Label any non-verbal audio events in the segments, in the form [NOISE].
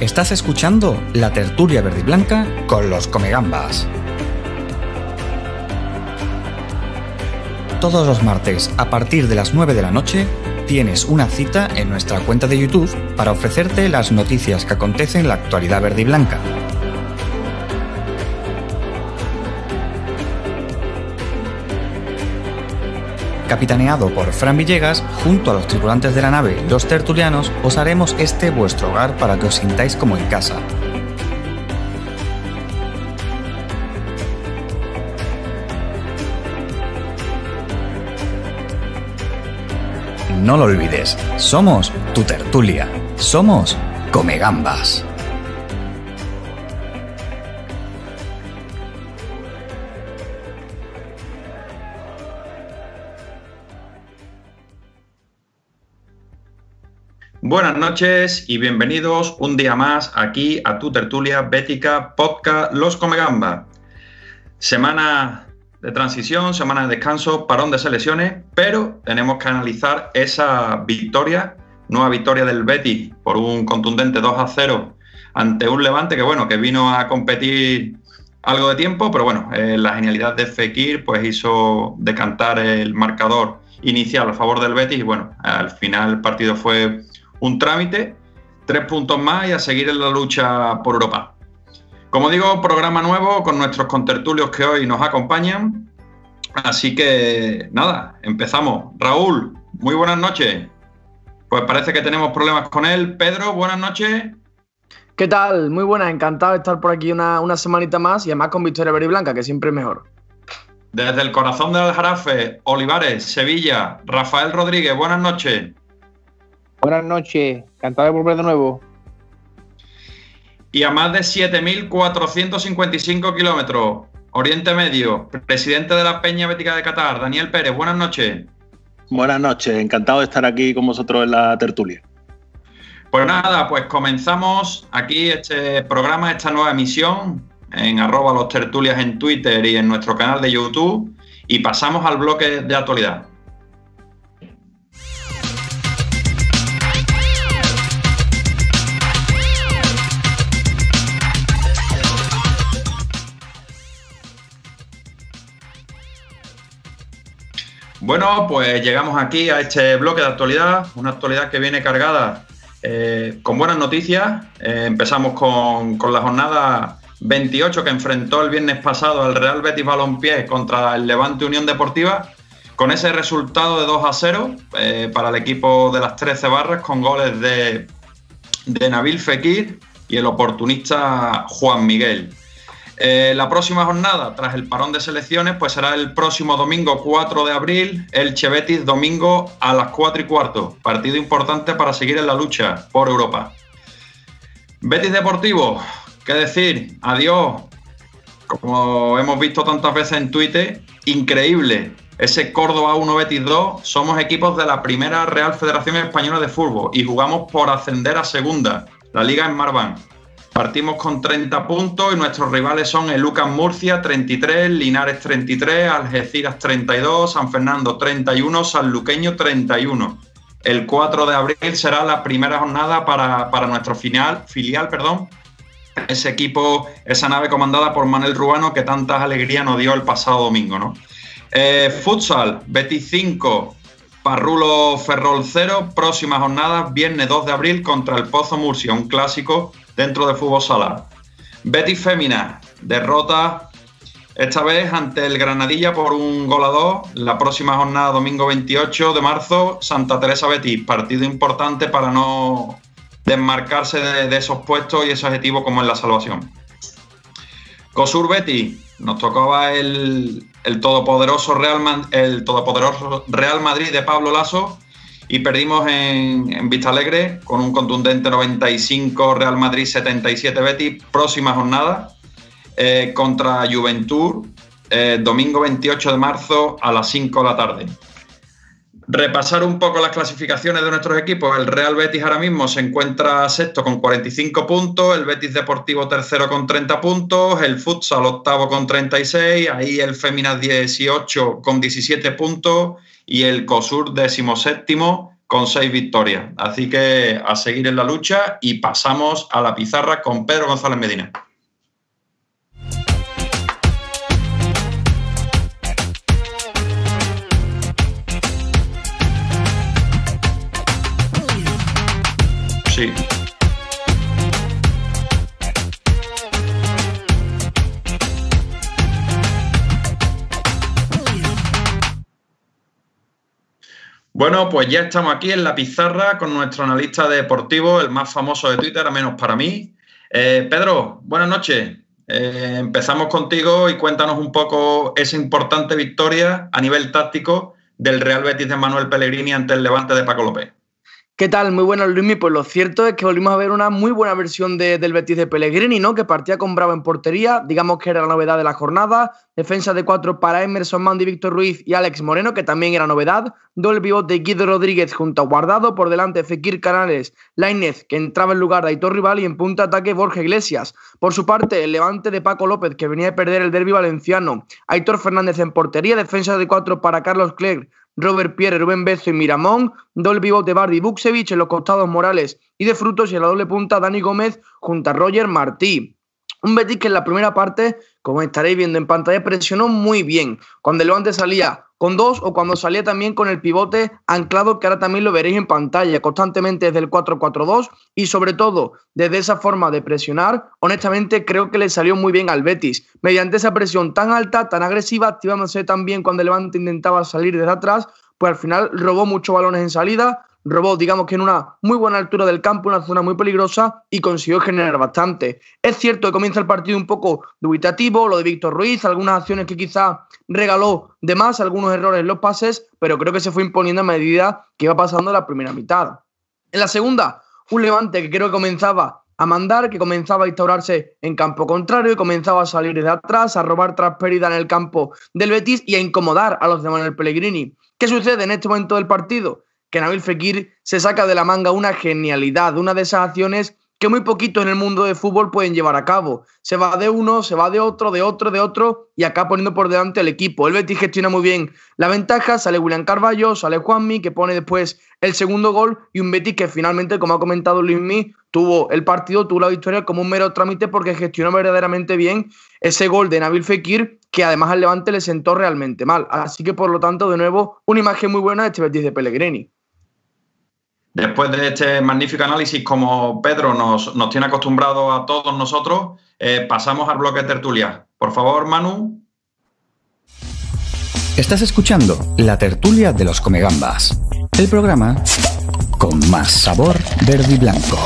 Estás escuchando la tertulia verde y blanca con los comegambas. Todos los martes, a partir de las 9 de la noche, tienes una cita en nuestra cuenta de YouTube para ofrecerte las noticias que acontecen en la actualidad verde y blanca. Capitaneado por Fran Villegas, junto a los tripulantes de la nave Los Tertulianos, os haremos este vuestro hogar para que os sintáis como en casa. No lo olvides, somos tu tertulia, somos Comegambas. Buenas noches y bienvenidos un día más aquí a tu tertulia bética podcast Los Comegamba. Semana de transición, semana de descanso, parón de selecciones, pero tenemos que analizar esa victoria, nueva victoria del Betis por un contundente 2 a 0 ante un Levante que bueno, que vino a competir algo de tiempo, pero bueno, eh, la genialidad de Fekir pues hizo decantar el marcador inicial a favor del Betis y bueno, al final el partido fue un trámite, tres puntos más y a seguir en la lucha por Europa. Como digo, programa nuevo con nuestros contertulios que hoy nos acompañan. Así que nada, empezamos. Raúl, muy buenas noches. Pues parece que tenemos problemas con él. Pedro, buenas noches. ¿Qué tal? Muy buenas, encantado de estar por aquí una, una semanita más y además con Victoria Verde y Blanca, que siempre es mejor. Desde el corazón del Jarafe, Olivares, Sevilla, Rafael Rodríguez, buenas noches. Buenas noches, encantado de volver de nuevo. Y a más de 7.455 kilómetros, Oriente Medio, presidente de la Peña Bética de Qatar, Daniel Pérez, buenas noches. Buenas noches, encantado de estar aquí con vosotros en la tertulia. Pues nada, pues comenzamos aquí este programa, esta nueva emisión en arroba los tertulias en Twitter y en nuestro canal de YouTube y pasamos al bloque de actualidad. Bueno, pues llegamos aquí a este bloque de actualidad, una actualidad que viene cargada eh, con buenas noticias. Eh, empezamos con, la jornada 28 que enfrentó el viernes pasado al Real Betis Balompié contra el Levante Unión Deportiva, con ese resultado de 2 a 0 eh, para el equipo de las 13 barras, con goles de, de Nabil Fekir y el oportunista Juan Miguel. Eh, la próxima jornada, tras el parón de selecciones, pues será el próximo domingo 4 de abril, el Chevetis domingo a las 4 y cuarto. Partido importante para seguir en la lucha por Europa. Betis Deportivo, qué decir, adiós. Como hemos visto tantas veces en Twitter, increíble. Ese Córdoba 1 Betis 2, somos equipos de la primera Real Federación Española de Fútbol y jugamos por ascender a segunda, la liga en Marván. Partimos con 30 puntos y nuestros rivales son el Lucas Murcia 33, Linares 33, Algeciras 32, San Fernando 31, Sanluqueño 31. El 4 de abril será la primera jornada para, nuestro final, filial, perdón, ese equipo, esa nave comandada por Manuel Rubano que tantas alegrías nos dio el pasado domingo, ¿no? Eh, futsal, Betis 5, Parrulo Ferrol 0, próxima jornada, viernes 2 de abril contra el Pozo Murcia, un clásico dentro de fútbol sala. Betis Fémina, derrota esta vez ante el Granadilla por un gol a dos. La próxima jornada, domingo 28 de marzo, Santa Teresa Betis. Partido importante para no desmarcarse de, esos puestos y ese objetivo como en la salvación. Cosur Betis, nos tocaba el, todopoderoso Real, el todopoderoso Real Madrid de Pablo Lasso y perdimos en, en Vista Alegre con un contundente 95 Real Madrid 77 Betis. Próxima jornada eh, contra Juventud, eh, domingo 28 de marzo a las 5 de la tarde. Repasar un poco las clasificaciones de nuestros equipos. El Real Betis ahora mismo se encuentra sexto con 45 puntos, el Betis Deportivo tercero con 30 puntos, el Futsal octavo con 36, ahí el Féminas 18 con 17 puntos y el COSUR decimoséptimo con seis victorias. Así que a seguir en la lucha y pasamos a la pizarra con Pedro González Medina. Sí. Bueno, pues ya estamos aquí en la pizarra con nuestro analista deportivo, el más famoso de Twitter, a menos para mí. Eh, Pedro, buenas noches. Eh, empezamos contigo y cuéntanos un poco esa importante victoria a nivel táctico del Real Betis de Manuel Pellegrini ante el Levante de Paco López. ¿Qué tal? Muy buenas, Luismi. Pues lo cierto es que volvimos a ver una muy buena versión del Betis de Pellegrini, ¿no? Que partía con Bravo en portería, digamos que era la novedad de la jornada. Defensa de cuatro para Emerson Mandy, Víctor Ruiz y Alex Moreno, que también era novedad. Doble pivot de Guido Rodríguez junto a Guardado. Por delante, Fekir Canales, Lainez, que entraba en lugar de Aitor Rival. Y en punta ataque, Borja Iglesias. Por su parte, el levante de Paco López, que venía de perder el derby valenciano. Aitor Fernández en portería. Defensa de cuatro para Carlos Clerc. Robert Pierre, Rubén Bezo y Miramón, doble pivote Bardi Buksevich en los costados Morales y de Frutos y en la doble punta Dani Gómez junto a Roger Martí. Un Betis que en la primera parte, como estaréis viendo en pantalla, presionó muy bien. Cuando el Levante salía con dos o cuando salía también con el pivote anclado, que ahora también lo veréis en pantalla, constantemente desde el 4-4-2 y sobre todo desde esa forma de presionar, honestamente creo que le salió muy bien al Betis. Mediante esa presión tan alta, tan agresiva, activándose también cuando el Levante intentaba salir desde atrás, pues al final robó muchos balones en salida, robó, digamos que en una muy buena altura del campo, una zona muy peligrosa y consiguió generar bastante. Es cierto que comienza el partido un poco dubitativo, lo de Víctor Ruiz, algunas acciones que quizá regaló de más, algunos errores en los pases, pero creo que se fue imponiendo a medida que iba pasando la primera mitad. En la segunda, un levante que creo que comenzaba a mandar, que comenzaba a instaurarse en campo contrario y comenzaba a salir de atrás, a robar tras pérdida en el campo del Betis y a incomodar a los de Manuel Pellegrini. ¿Qué sucede en este momento del partido? Que Nabil Fekir se saca de la manga una genialidad, una de esas acciones que muy poquito en el mundo de fútbol pueden llevar a cabo. Se va de uno, se va de otro, de otro, de otro, y acá poniendo por delante el equipo. El Betis gestiona muy bien la ventaja, sale William Carballo, sale Juanmi, que pone después el segundo gol, y un Betis que finalmente, como ha comentado Luismi, tuvo el partido, tuvo la victoria como un mero trámite porque gestionó verdaderamente bien ese gol de Nabil Fekir, que además al Levante le sentó realmente mal. Así que, por lo tanto, de nuevo, una imagen muy buena de este Betis de Pellegrini. Después de este magnífico análisis, como Pedro nos, nos tiene acostumbrado a todos nosotros, eh, pasamos al bloque de tertulia. Por favor, Manu. Estás escuchando la tertulia de los Comegambas, el programa con más sabor verde y blanco.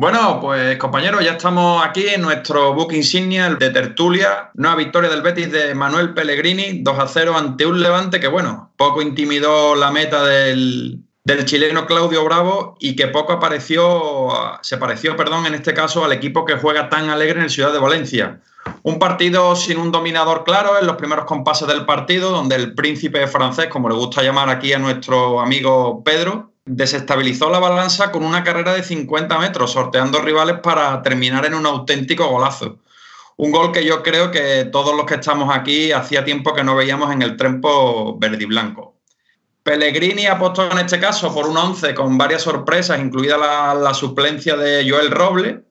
Bueno, pues compañeros, ya estamos aquí en nuestro book insignia de Tertulia. Nueva victoria del Betis de Manuel Pellegrini, 2 a 0 ante un Levante que, bueno, poco intimidó la meta del, chileno Claudio Bravo y que poco apareció, se pareció, perdón, en este caso al equipo que juega tan alegre en el Ciudad de Valencia. Un partido sin un dominador claro en los primeros compases del partido, donde el príncipe francés, como le gusta llamar aquí a nuestro amigo Pedro, desestabilizó la balanza con una carrera de 50 metros, sorteando rivales para terminar en un auténtico golazo. Un gol que yo creo que todos los que estamos aquí hacía tiempo que no veíamos en el trempo verde y blanco. Pellegrini apostó en este caso por un 11 con varias sorpresas, incluida la, suplencia de Joel Roble.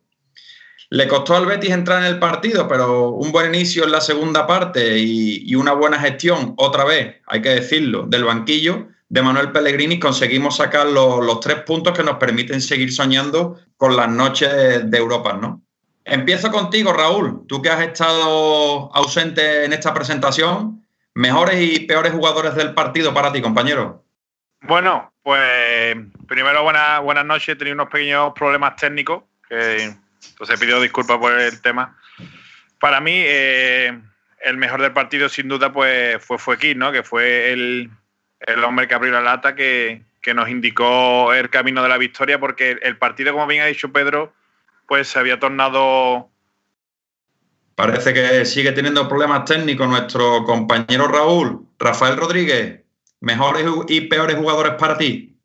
Le costó al Betis entrar en el partido, pero un buen inicio en la segunda parte y, y una buena gestión, otra vez, hay que decirlo, del banquillo, de Manuel Pellegrini conseguimos sacar los, tres puntos que nos permiten seguir soñando con las noches de Europa, ¿no? Empiezo contigo, Raúl. Tú que has estado ausente en esta presentación, mejores y peores jugadores del partido para ti, compañero. Bueno, pues primero buenas buenas noches. He tenido unos pequeños problemas técnicos, que, entonces pido disculpas por el tema. Para mí, eh, el mejor del partido sin duda pues fue Fuequín, ¿no? Que fue el, el hombre que abrió la lata que, nos indicó el camino de la victoria, porque el partido, como bien ha dicho Pedro, pues se había tornado. Parece que sigue teniendo problemas técnicos nuestro compañero Raúl. Rafael Rodríguez, mejores y peores jugadores para ti.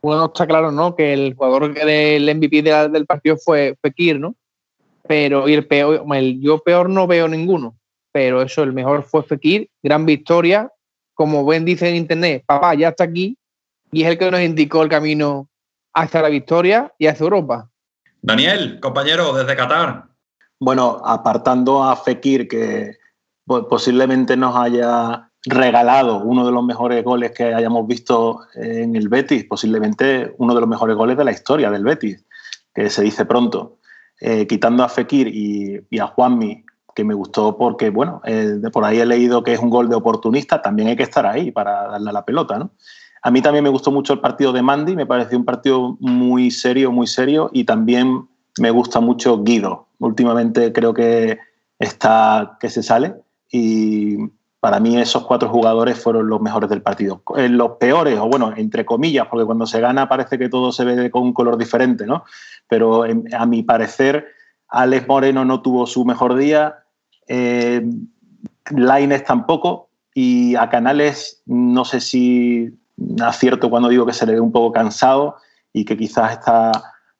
Bueno, está claro, ¿no? Que el jugador del MVP del partido fue Fekir, ¿no? Pero, y el peor, yo peor no veo ninguno. Pero eso, el mejor fue Fekir, gran victoria, como buen dice en internet, papá ya está aquí y es el que nos indicó el camino hacia la victoria y hacia Europa. Daniel, compañero, desde Qatar. Bueno, apartando a Fekir, que posiblemente nos haya regalado uno de los mejores goles que hayamos visto en el Betis, posiblemente uno de los mejores goles de la historia del Betis, que se dice pronto. Eh, quitando a Fekir y, a Juanmi, que me gustó porque, bueno, eh, por ahí he leído que es un gol de oportunista, también hay que estar ahí para darle a la pelota, ¿no? A mí también me gustó mucho el partido de Mandy, me pareció un partido muy serio, muy serio, y también me gusta mucho Guido. Últimamente creo que está que se sale y para mí esos cuatro jugadores fueron los mejores del partido. Eh, los peores, o bueno, entre comillas, porque cuando se gana parece que todo se ve con un color diferente, ¿no? Pero a mi parecer, Alex Moreno no tuvo su mejor día, eh, Laines tampoco, y a Canales no sé si acierto cuando digo que se le ve un poco cansado y que quizás esta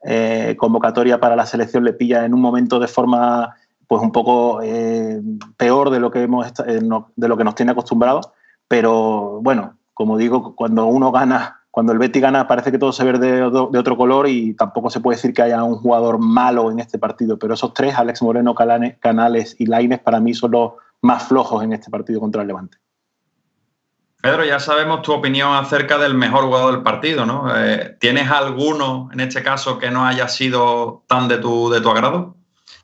eh, convocatoria para la selección le pilla en un momento de forma pues un poco eh, peor de lo que de lo que nos tiene acostumbrados, pero bueno, como digo, cuando uno gana, cuando el Betty gana, parece que todo se ve de, otro color y tampoco se puede decir que haya un jugador malo en este partido, pero esos tres, Alex Moreno, Canales y Laines, para mí son los más flojos en este partido contra el Levante. Pedro, ya sabemos tu opinión acerca del mejor jugador del partido, ¿no? Eh, ¿Tienes alguno en este caso que no haya sido tan de tu, de tu agrado?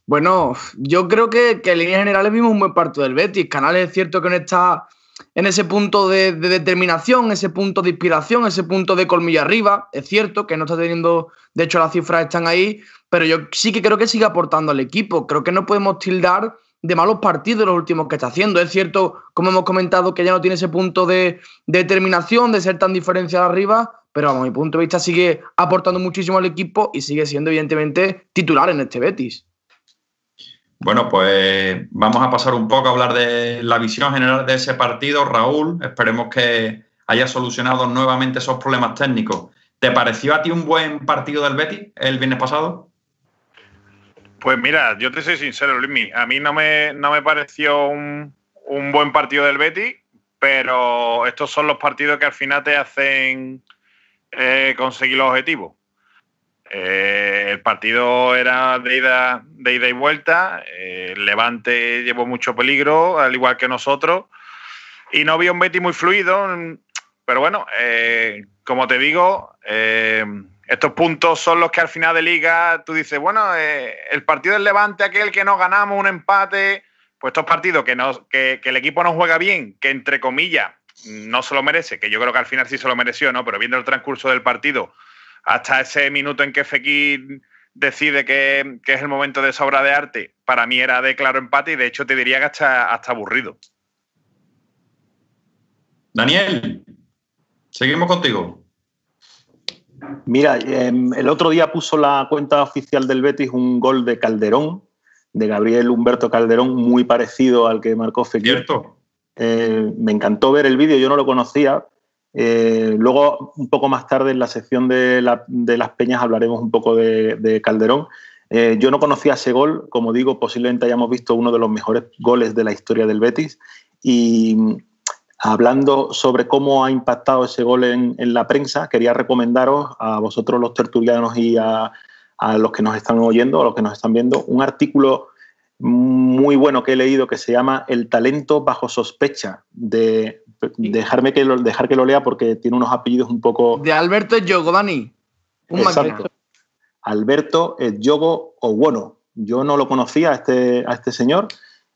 Bueno, yo creo que, en líneas generales vimos un buen partido del Betis. Canales es cierto que no está en ese punto de, determinación, ese punto de inspiración, ese punto de colmillo arriba. Es cierto que no está teniendo, de hecho las cifras están ahí, pero yo sí que creo que sigue aportando al equipo. Creo que no podemos tildar de malos partidos los últimos que está haciendo. Es cierto, como hemos comentado, que ya no tiene ese punto de, determinación, de ser tan diferencial arriba, pero a mi punto de vista sigue aportando muchísimo al equipo y sigue siendo evidentemente titular en este Betis. Bueno, pues vamos a pasar un poco a hablar de la visión general de ese partido. Raúl, esperemos que haya solucionado nuevamente esos problemas técnicos. ¿Te pareció a ti un buen partido del Betis el viernes pasado? Pues mira, yo te soy sincero, Luismi. A mí no me, no me pareció un, buen partido del Betis, pero estos son los partidos que al final te hacen eh, conseguir los objetivos. Eh, el partido era de ida, y vuelta. Eh, Levante llevó mucho peligro, al igual que nosotros. Y no había un Betty muy fluido. Pero bueno, eh, como te digo, estos puntos son los que al final de liga tú dices, bueno, el partido del Levante, aquel que no ganamos, un empate. Pues estos partidos que, que, que el equipo no juega bien, que entre comillas no se lo merece, que yo creo que al final sí se lo mereció, ¿no? Pero viendo el transcurso del partido hasta ese minuto en que Fekir decide que, es el momento de esa obra de arte, para mí era de claro empate y de hecho te diría que hasta, hasta aburrido. Daniel, seguimos contigo. Mira, em, el otro día puso la cuenta oficial del Betis un gol de Calderón, de Gabriel Humberto Calderón, muy parecido al que marcó Fekir. Eh, me encantó ver el vídeo, yo no lo conocía, eh, luego, un poco más tarde, en la sección de, las peñas, hablaremos un poco de, Calderón. Eh, yo no conocía ese gol, como digo, posiblemente hayamos visto uno de los mejores goles de la historia del Betis. Y mm, hablando sobre cómo ha impactado ese gol en, la prensa, quería recomendaros a vosotros los tertulianos y a, a los que nos están oyendo, a los que nos están viendo, un artículo muy bueno que he leído que se llama El talento bajo sospecha de dejarme que lo, dejar que lo lea porque tiene unos apellidos un poco. De Alberto Yogo, Dani. Un Exacto. Alberto Yogo o bueno. Yo no lo conocía a este, a este señor.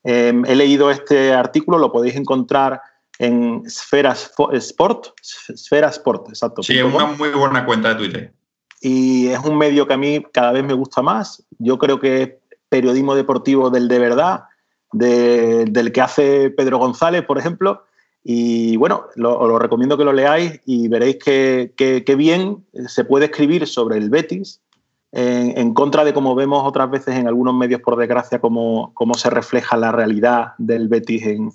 Em, he leído este artículo, lo podéis encontrar en Sfera Sport. Sfera Sport, exacto. Sí, es una muy buena cuenta de Twitter. Y es un medio que a mí cada vez me gusta más. Yo creo que es periodismo deportivo del de verdad, del que hace Pedro González, por ejemplo. Y bueno, lo, os lo recomiendo que lo leáis y veréis que, bien se puede escribir sobre el Betis en, contra de como vemos otras veces en algunos medios, por desgracia, cómo, cómo se refleja la realidad del Betis en,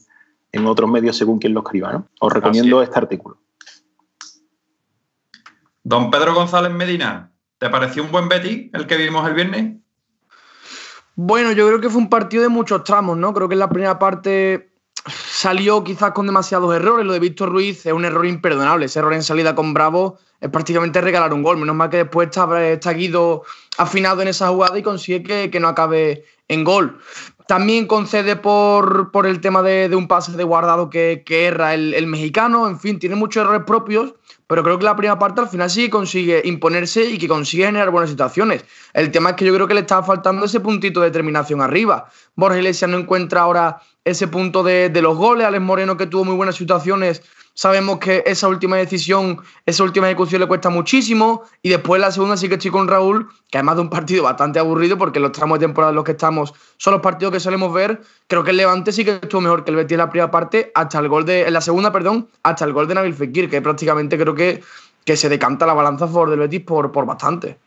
otros medios según quien lo escriba. ¿no? Os recomiendo este artículo. Don Pedro González Medina, ¿te pareció un buen Betis el que vimos el viernes? Bueno, yo creo que fue un partido de muchos tramos, ¿no? Creo que en la primera parte salió quizás con demasiados errores. Lo de Víctor Ruiz es un error imperdonable. Ese error en salida con Bravo es prácticamente regalar un gol. Menos mal que después está, Guido afinado en esa jugada y consigue que, no acabe en gol. También concede por, por el tema de, un pase de guardado que, erra el, el, mexicano. En fin, tiene muchos errores propios, pero creo que la primera parte al final sí consigue imponerse y que consigue generar buenas situaciones. El tema es que yo creo que le estaba faltando ese puntito de determinación arriba. Borja Iglesias no encuentra ahora ese punto de, de los goles. Alex Moreno, que tuvo muy buenas situaciones, Sabemos que esa última decisión, esa última ejecución le cuesta muchísimo. Y después la segunda sí que estoy con Raúl, que además de un partido bastante aburrido, porque los tramos de temporada en los que estamos son los partidos que solemos ver. Creo que el Levante sí que estuvo mejor que el Betis en la primera parte, hasta el gol de. En la segunda, perdón, hasta el gol de Nabil Fekir, que prácticamente creo que, que se decanta la balanza a favor del Betis por, por bastante.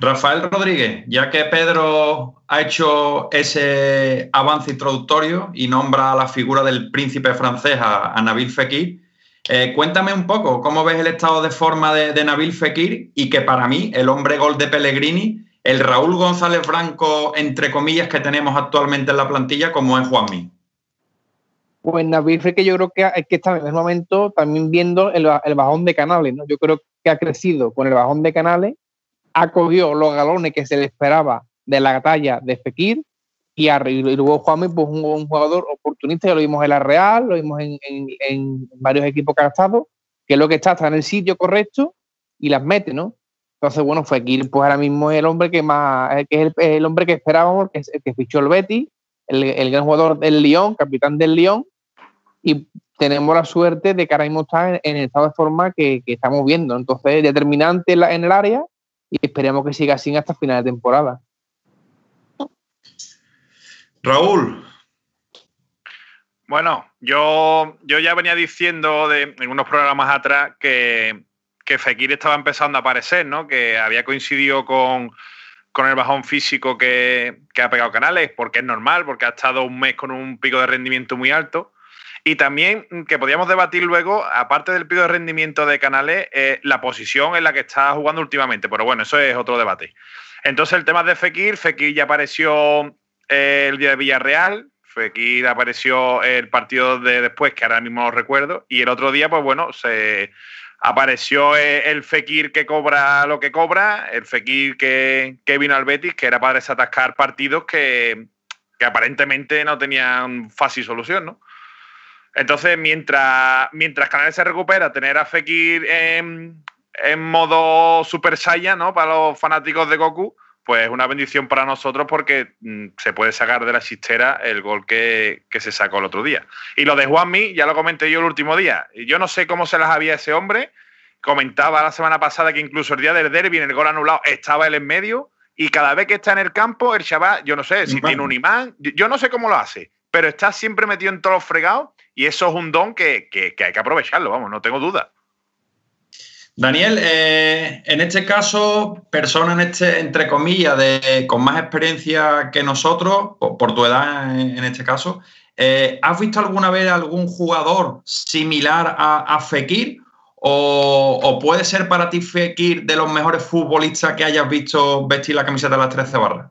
Rafael Rodríguez, ya que Pedro ha hecho ese avance introductorio y nombra a la figura del príncipe francés, a, Nabil Fekir, eh, cuéntame un poco cómo ves el estado de forma de, Nabil Fekir y que para mí el hombre gol de Pellegrini, el Raúl González Franco, entre comillas, que tenemos actualmente en la plantilla, como es Juanmi. Pues Nabil Fekir yo creo que, es que está en el momento también viendo el, el bajón de Canales, ¿no? Yo creo que ha crecido con el bajón de Canales acogió los galones que se le esperaba de la talla de Fekir y, luego Juanmi, pues un, jugador oportunista, ya lo vimos en la Real, lo vimos en, varios equipos que que es lo que está, está en el sitio correcto y las mete, ¿no? Entonces, bueno, Fekir, pues ahora mismo es el hombre que más, que es el, hombre que esperábamos, que, que fichó el Betty, el, gran jugador del Lyon, capitán del Lyon, y tenemos la suerte de que ahora mismo está en, el estado de forma que, estamos viendo. Entonces, determinante en el área y esperemos que siga así hasta final de temporada. Raúl. Bueno, yo, yo ya venía diciendo de, en unos programas atrás que, que Fekir estaba empezando a aparecer, ¿no? Que había coincidido con, con el bajón físico que, que, ha pegado Canales, porque es normal, porque ha estado un mes con un pico de rendimiento muy alto. Y también mm, que podíamos debatir luego, aparte del pico de rendimiento de Canales, eh, la posición en la que está jugando últimamente. Pero bueno, eso es otro debate. Entonces, el tema de Fekir, Fekir ya apareció eh, el día de Villarreal, Fekir apareció el partido de después, que ahora mismo no recuerdo, y el otro día, pues bueno, se apareció eh, el Fekir que cobra lo que cobra, el Fekir que, vino al Betis, que era para desatascar partidos que, que aparentemente no tenían fácil solución, ¿no? Entonces, mientras, mientras Canales se recupera, tener a Fekir en, modo Super Saiyan, ¿no? Para los fanáticos de Goku, pues es una bendición para nosotros porque mm, se puede sacar de la chistera el gol que, se sacó el otro día. Y lo de Juanmi, ya lo comenté yo el último día. Yo no sé cómo se las había ese hombre. Comentaba la semana pasada que incluso el día del derby, en el gol anulado, estaba él en medio. Y cada vez que está en el campo, el chaval, yo no sé si tiene un imán, yo no sé cómo lo hace, pero está siempre metido en todos los fregados y eso es un don que, hay que aprovecharlo, vamos, no tengo duda. Daniel, eh, en este caso, persona en este, entre comillas, de, con más experiencia que nosotros, por, tu edad en, este caso, eh, ¿has visto alguna vez algún jugador similar a, Fekir? O, puede ser para ti Fekir de los mejores futbolistas que hayas visto vestir la camiseta de las 13 barras?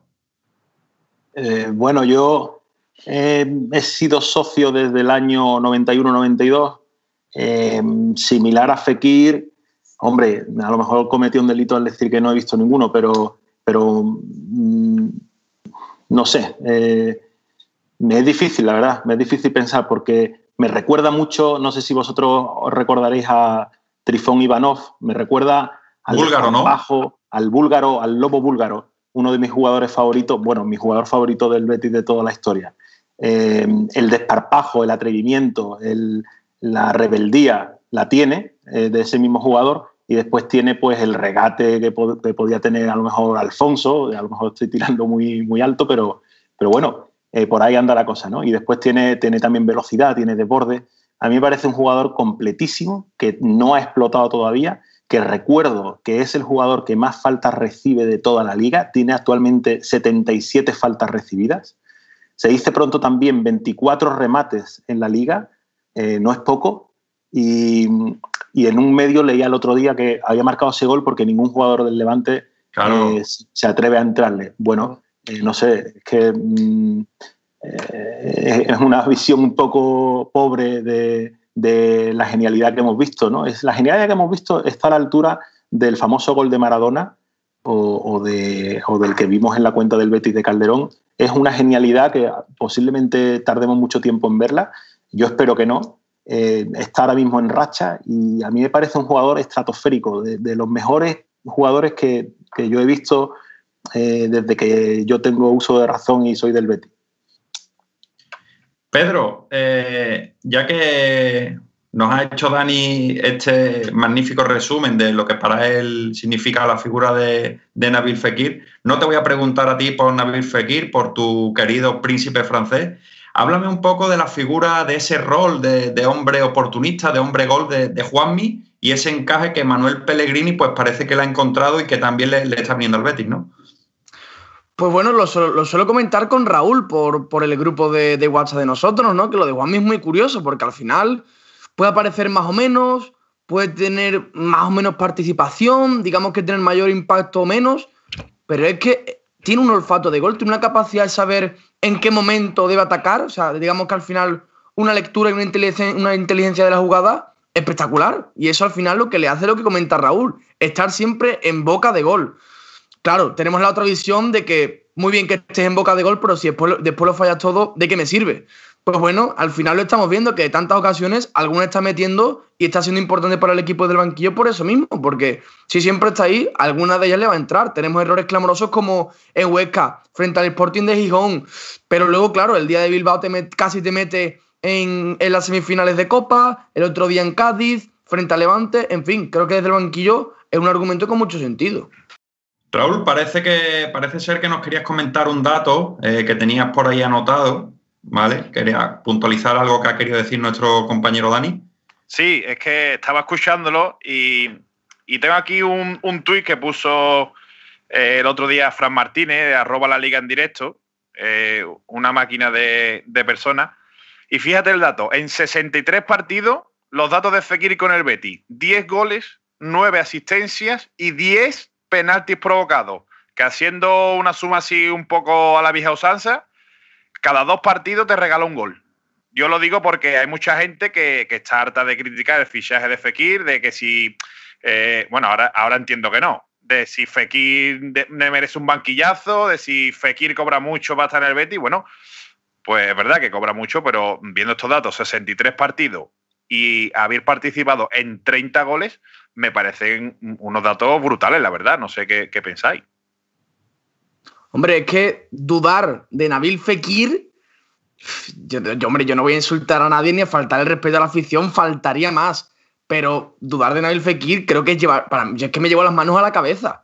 Eh, bueno, yo eh, he sido socio desde el año 91-92, eh, similar a Fekir. Hombre, a lo mejor cometí un delito al decir que no he visto ninguno, pero, pero mm, no sé. Eh, me es difícil, la verdad, me es difícil pensar porque me recuerda mucho, no sé si vosotros os recordaréis a Trifón Ivanov, me recuerda al búlgaro, ¿no? Bajo, al búlgaro, al lobo búlgaro, uno de mis jugadores favoritos, bueno, mi jugador favorito del Betis de toda la historia. Eh, el desparpajo, el atrevimiento, la rebeldía la tiene eh, de ese mismo jugador y después tiene pues el regate que, podía tener a lo mejor Alfonso, a lo mejor estoy tirando muy, muy alto, pero, pero bueno, eh, por ahí anda la cosa, ¿no? Y después tiene, tiene también velocidad, tiene desborde. A mí me parece un jugador completísimo que no ha explotado todavía, que recuerdo que es el jugador que más faltas recibe de toda la liga, tiene actualmente 77 faltas recibidas se dice pronto también 24 remates en la liga, eh, no es poco. Y, en un medio leía el otro día que había marcado ese gol porque ningún jugador del Levante eh, se atreve a entrarle. Bueno, eh, no sé, es que mm, es una visión un poco pobre de, la genialidad que hemos visto. ¿no? Es, la genialidad que hemos visto está a la altura del famoso gol de Maradona o, de, o del que vimos en la cuenta del Betis de Calderón. Es una genialidad que posiblemente tardemos mucho tiempo en verla. Yo espero que no, eh, está ahora mismo en racha y a mí me parece un jugador estratosférico, de, los mejores jugadores que, yo he visto eh, desde que yo tengo uso de razón y soy del Betis. Pedro, eh, ya que nos ha hecho Dani este magnífico resumen de lo que para él significa la figura de, de, Nabil Fekir, no te voy a preguntar a ti por Nabil Fekir, por tu querido príncipe francés. Háblame un poco de la figura, de ese rol de, hombre oportunista, de hombre gol de, de, Juanmi y ese encaje que Manuel Pellegrini pues parece que lo ha encontrado y que también le, está viendo al Betis, ¿no? Pues bueno, lo, suelo comentar con Raúl por, por el grupo de, de, WhatsApp de nosotros, ¿no? Que lo de Juanmi es muy curioso porque al final puede aparecer más o menos, puede tener más o menos participación, digamos que tener mayor impacto o menos, pero es que tiene un olfato de gol, tiene una capacidad de saber en qué momento debe atacar, o sea, digamos que al final una lectura y una inteligencia, una inteligencia de la jugada espectacular. Y eso al final lo que le hace lo que comenta Raúl, estar siempre en boca de gol. Claro, tenemos la otra visión de que muy bien que estés en boca de gol, pero si después, después lo fallas todo, ¿de qué me sirve? Pues bueno, al final lo estamos viendo que de tantas ocasiones alguna está metiendo y está siendo importante para el equipo del banquillo por eso mismo, porque si siempre está ahí, alguna de ellas le va a entrar. Tenemos errores clamorosos como en Huesca, frente al Sporting de Gijón, pero luego, claro, el día de Bilbao te casi te mete en, las semifinales de Copa, el otro día en Cádiz, frente a Levante, en fin, creo que desde el banquillo es un argumento con mucho sentido. Raúl, parece, que, parece ser que nos querías comentar un dato eh, que tenías por ahí anotado, ¿vale? Quería puntualizar algo que ha querido decir nuestro compañero Dani. Sí, es que estaba escuchándolo y, tengo aquí un, un tuit que puso eh, el otro día Fran Martínez, arroba la liga en directo, eh, una máquina de, de personas. Y fíjate el dato, en 63 partidos, los datos de Fekir con el Betty, 10 goles, 9 asistencias y 10 penaltis provocados, que haciendo una suma así un poco a la vieja usanza, cada dos partidos te regala un gol. Yo lo digo porque hay mucha gente que, está harta de criticar el fichaje de Fekir, de que si, eh, bueno, ahora, ahora entiendo que no, de si Fekir me merece un banquillazo, de si Fekir cobra mucho para estar en el Betis, bueno, pues es verdad que cobra mucho, pero viendo estos datos, 63 partidos y haber participado en 30 goles, me parecen unos datos brutales, la verdad. No sé qué, pensáis. Hombre, es que dudar de Nabil Fekir. Yo, hombre, yo no voy a insultar a nadie ni a faltar el respeto a la afición, faltaría más. Pero dudar de Nabil Fekir creo que es llevar. Para es que me llevo las manos a la cabeza.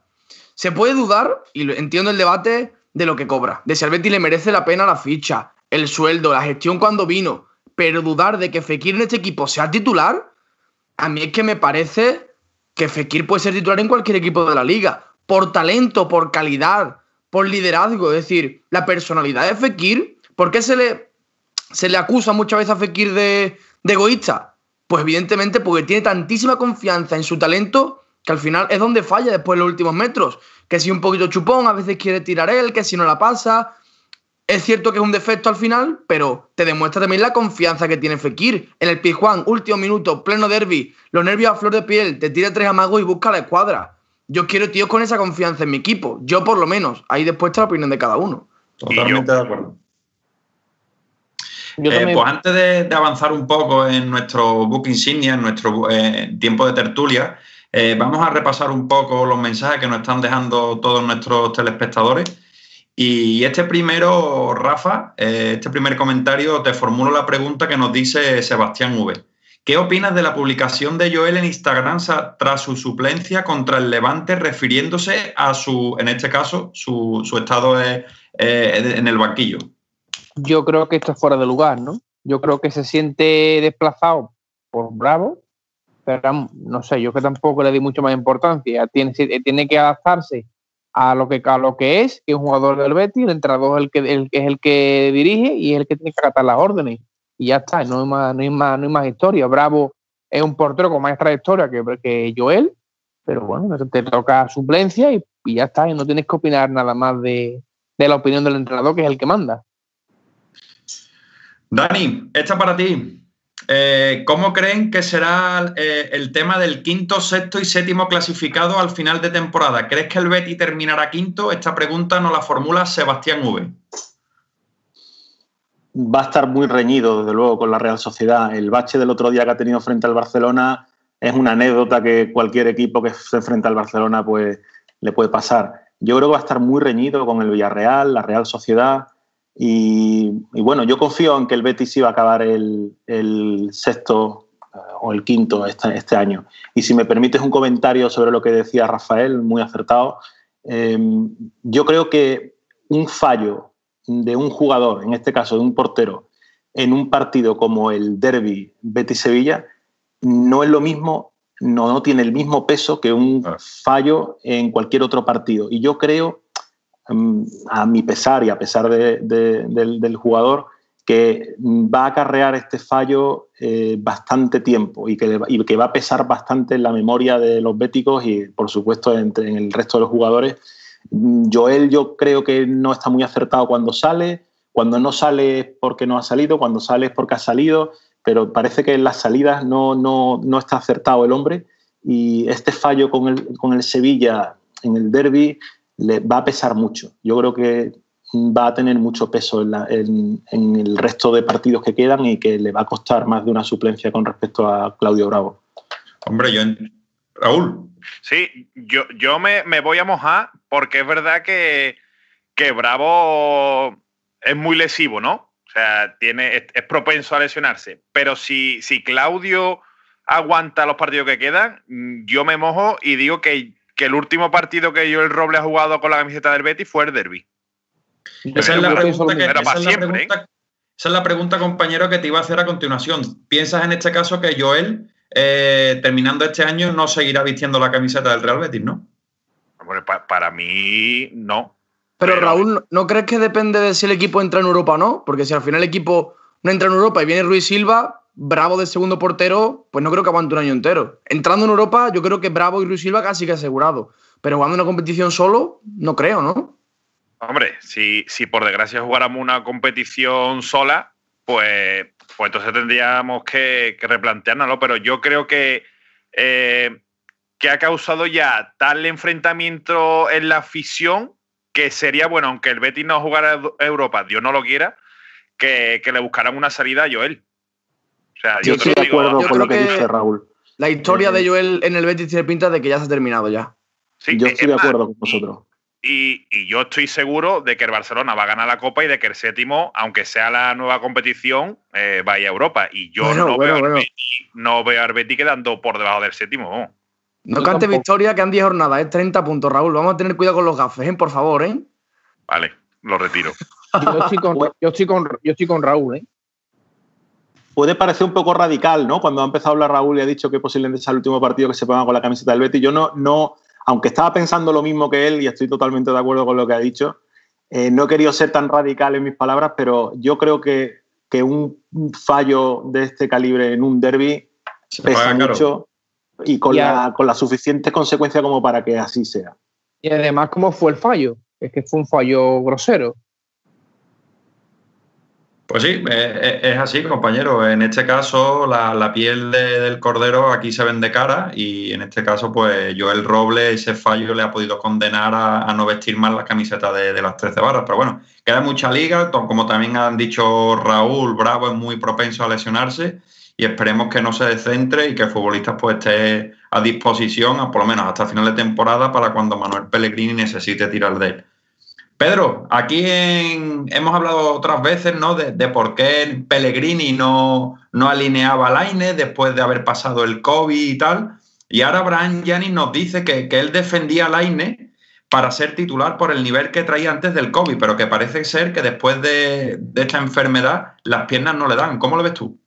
Se puede dudar, y entiendo el debate, de lo que cobra. De si le merece la pena la ficha, el sueldo, la gestión cuando vino. Pero dudar de que Fekir en este equipo sea titular, a mí es que me parece que Fekir puede ser titular en cualquier equipo de la liga, por talento, por calidad, por liderazgo, es decir, la personalidad de Fekir, ¿por qué se le, se le acusa muchas veces a Fekir de, egoísta? Pues evidentemente porque tiene tantísima confianza en su talento que al final es donde falla después en los últimos metros. Que si un poquito chupón, a veces quiere tirar él, que si no la pasa, es cierto que es un defecto al final, pero te demuestra también la confianza que tiene Fekir. En el Pizjuán, último minuto, pleno derby, los nervios a flor de piel, te tira tres amagos y busca la escuadra. Yo quiero tíos con esa confianza en mi equipo. Yo por lo menos. Ahí después está la opinión de cada uno. Totalmente de acuerdo. Eh, pues antes de, avanzar un poco en nuestro book insignia, en nuestro eh, tiempo de tertulia, eh, vamos a repasar un poco los mensajes que nos están dejando todos nuestros telespectadores. Y este primero, Rafa, eh, este primer comentario, te formulo la pregunta que nos dice Sebastián V. ¿Qué opinas de la publicación de Joel en Instagram tras su suplencia contra el Levante, refiriéndose a su, en este caso, su, estado eh, en el banquillo? Yo creo que esto es fuera de lugar, ¿no? Yo creo que se siente desplazado por Bravo, pero no sé, yo que tampoco le di mucho más importancia. Tiene, tiene que adaptarse a lo que, a lo que es, que es un jugador del Betis, el entrenador es el que, el, es el que dirige y es el que tiene que acatar las órdenes. Y ya está, no hay más, no hay más, no hay más historia. Bravo es un portero con más trayectoria que, que Joel, pero bueno, te toca suplencia y, ya está, y no tienes que opinar nada más de, de la opinión del entrenador, que es el que manda. Dani, esta para ti. Eh, ¿Cómo creen que será eh, el tema del quinto, sexto y séptimo clasificado al final de temporada? ¿Crees que el Betty terminará quinto? Esta pregunta nos la formula Sebastián V. Va a estar muy reñido, desde luego, con la Real Sociedad. El bache del otro día que ha tenido frente al Barcelona es una anécdota que cualquier equipo que se enfrenta al Barcelona pues, le puede pasar. Yo creo que va a estar muy reñido con el Villarreal, la Real Sociedad. Y, bueno, yo confío en que el Betis iba a acabar el, sexto eh, o el quinto este, este, año. Y si me permites un comentario sobre lo que decía Rafael, muy acertado, em, yo creo que un fallo de un jugador, en este caso de un portero, en un partido como el derby Betis-Sevilla, no es lo mismo, no, no tiene el mismo peso que un fallo en cualquier otro partido. Y yo creo Mm, a mi pesar y a pesar del, jugador, que va a acarrear este fallo eh, bastante tiempo y que, que, va a pesar bastante en la memoria de los béticos y, por supuesto, en, en el resto de los jugadores. Joel yo creo que no está muy acertado cuando sale, cuando no sale es porque no ha salido, cuando sale es porque ha salido, pero parece que en las salidas no, no, no está acertado el hombre y este fallo con el, con el Sevilla en el derby le va a pesar mucho. Yo creo que va a tener mucho peso en, el resto de partidos que quedan y que le va a costar más de una suplencia con respecto a Claudio Bravo. Hombre, yo... Raúl. Sí, yo, yo me, voy a mojar porque es verdad que, que Bravo es muy lesivo, ¿no? O sea, tiene, es, propenso a lesionarse. Pero si, si Claudio aguanta los partidos que quedan, yo me mojo y digo que que el último partido que yo el Roble ha jugado con la camiseta del Betis fue el derby. Esa es, la pregunta, compañero, que te iba a hacer a continuación. ¿Piensas en este caso que Joel, eh, terminando este año, no seguirá vistiendo la camiseta del Real Betis, no? Para mí, no. Pero, Raúl, ¿no crees que depende de si el equipo entra en Europa o no? Porque si al final el equipo no entra en Europa y viene Ruiz Silva, Bravo de segundo portero, pues no creo que aguante un año entero. Entrando en Europa, yo creo que Bravo y Luis Silva casi que asegurado. Pero jugando una competición solo, no creo, ¿no? Hombre, si, si por desgracia jugáramos una competición sola, pues, pues entonces tendríamos que, que replanteárnoslo. Pero yo creo que, eh, que ha causado ya tal enfrentamiento en la afición que sería bueno, aunque el Betis no jugara Europa, Dios no lo quiera, que, que le buscaran una salida a Joel yo, estoy de acuerdo con lo que, dice Raúl. La historia de Joel en el Betis tiene pinta de que ya se ha terminado ya. yo estoy de acuerdo con vosotros. Y, yo estoy seguro de que el Barcelona va a ganar la Copa y de que el séptimo, aunque sea la nueva competición, eh, vaya a Europa. Y yo no, veo Betis, no veo al Betis quedando por debajo del séptimo. No cante victoria, que han 10 jornadas, es 30 puntos, Raúl. Vamos a tener cuidado con los gafes, ¿eh? por favor. ¿eh? Vale, lo retiro. [LAUGHS] yo, estoy con, yo, estoy con, yo estoy con Raúl. ¿eh? puede parecer un poco radical, ¿no? Cuando ha empezado a hablar Raúl y ha dicho que posiblemente sea el último partido que se ponga con la camiseta del Betis. Yo no, no, aunque estaba pensando lo mismo que él y estoy totalmente de acuerdo con lo que ha dicho, eh, no he querido ser tan radical en mis palabras, pero yo creo que, un fallo de este calibre en un derby pesa mucho y con, la, con la suficiente consecuencia como para que así sea. Y además, ¿cómo fue el fallo? Es que fue un fallo grosero. Pues sí, eh, eh, es así, compañero. En este caso, la, piel del cordero aquí se vende cara y en este caso, pues Joel Roble, ese fallo le ha podido condenar a, no vestir más la camiseta de, las 13 barras. Pero bueno, queda mucha liga, como también han dicho Raúl, Bravo es muy propenso a lesionarse y esperemos que no se descentre y que el futbolista pues esté a disposición, por lo menos hasta final de temporada, para cuando Manuel Pellegrini necesite tirar de él. Pedro, aquí hemos hablado otras veces ¿no? de, por qué Pellegrini no, no alineaba a Laine después de haber pasado el COVID y tal. Y ahora Brian Janis nos dice que, él defendía a Laine para ser titular por el nivel que traía antes del COVID, pero que parece ser que después de, esta enfermedad las piernas no le dan. ¿Cómo lo ves tú?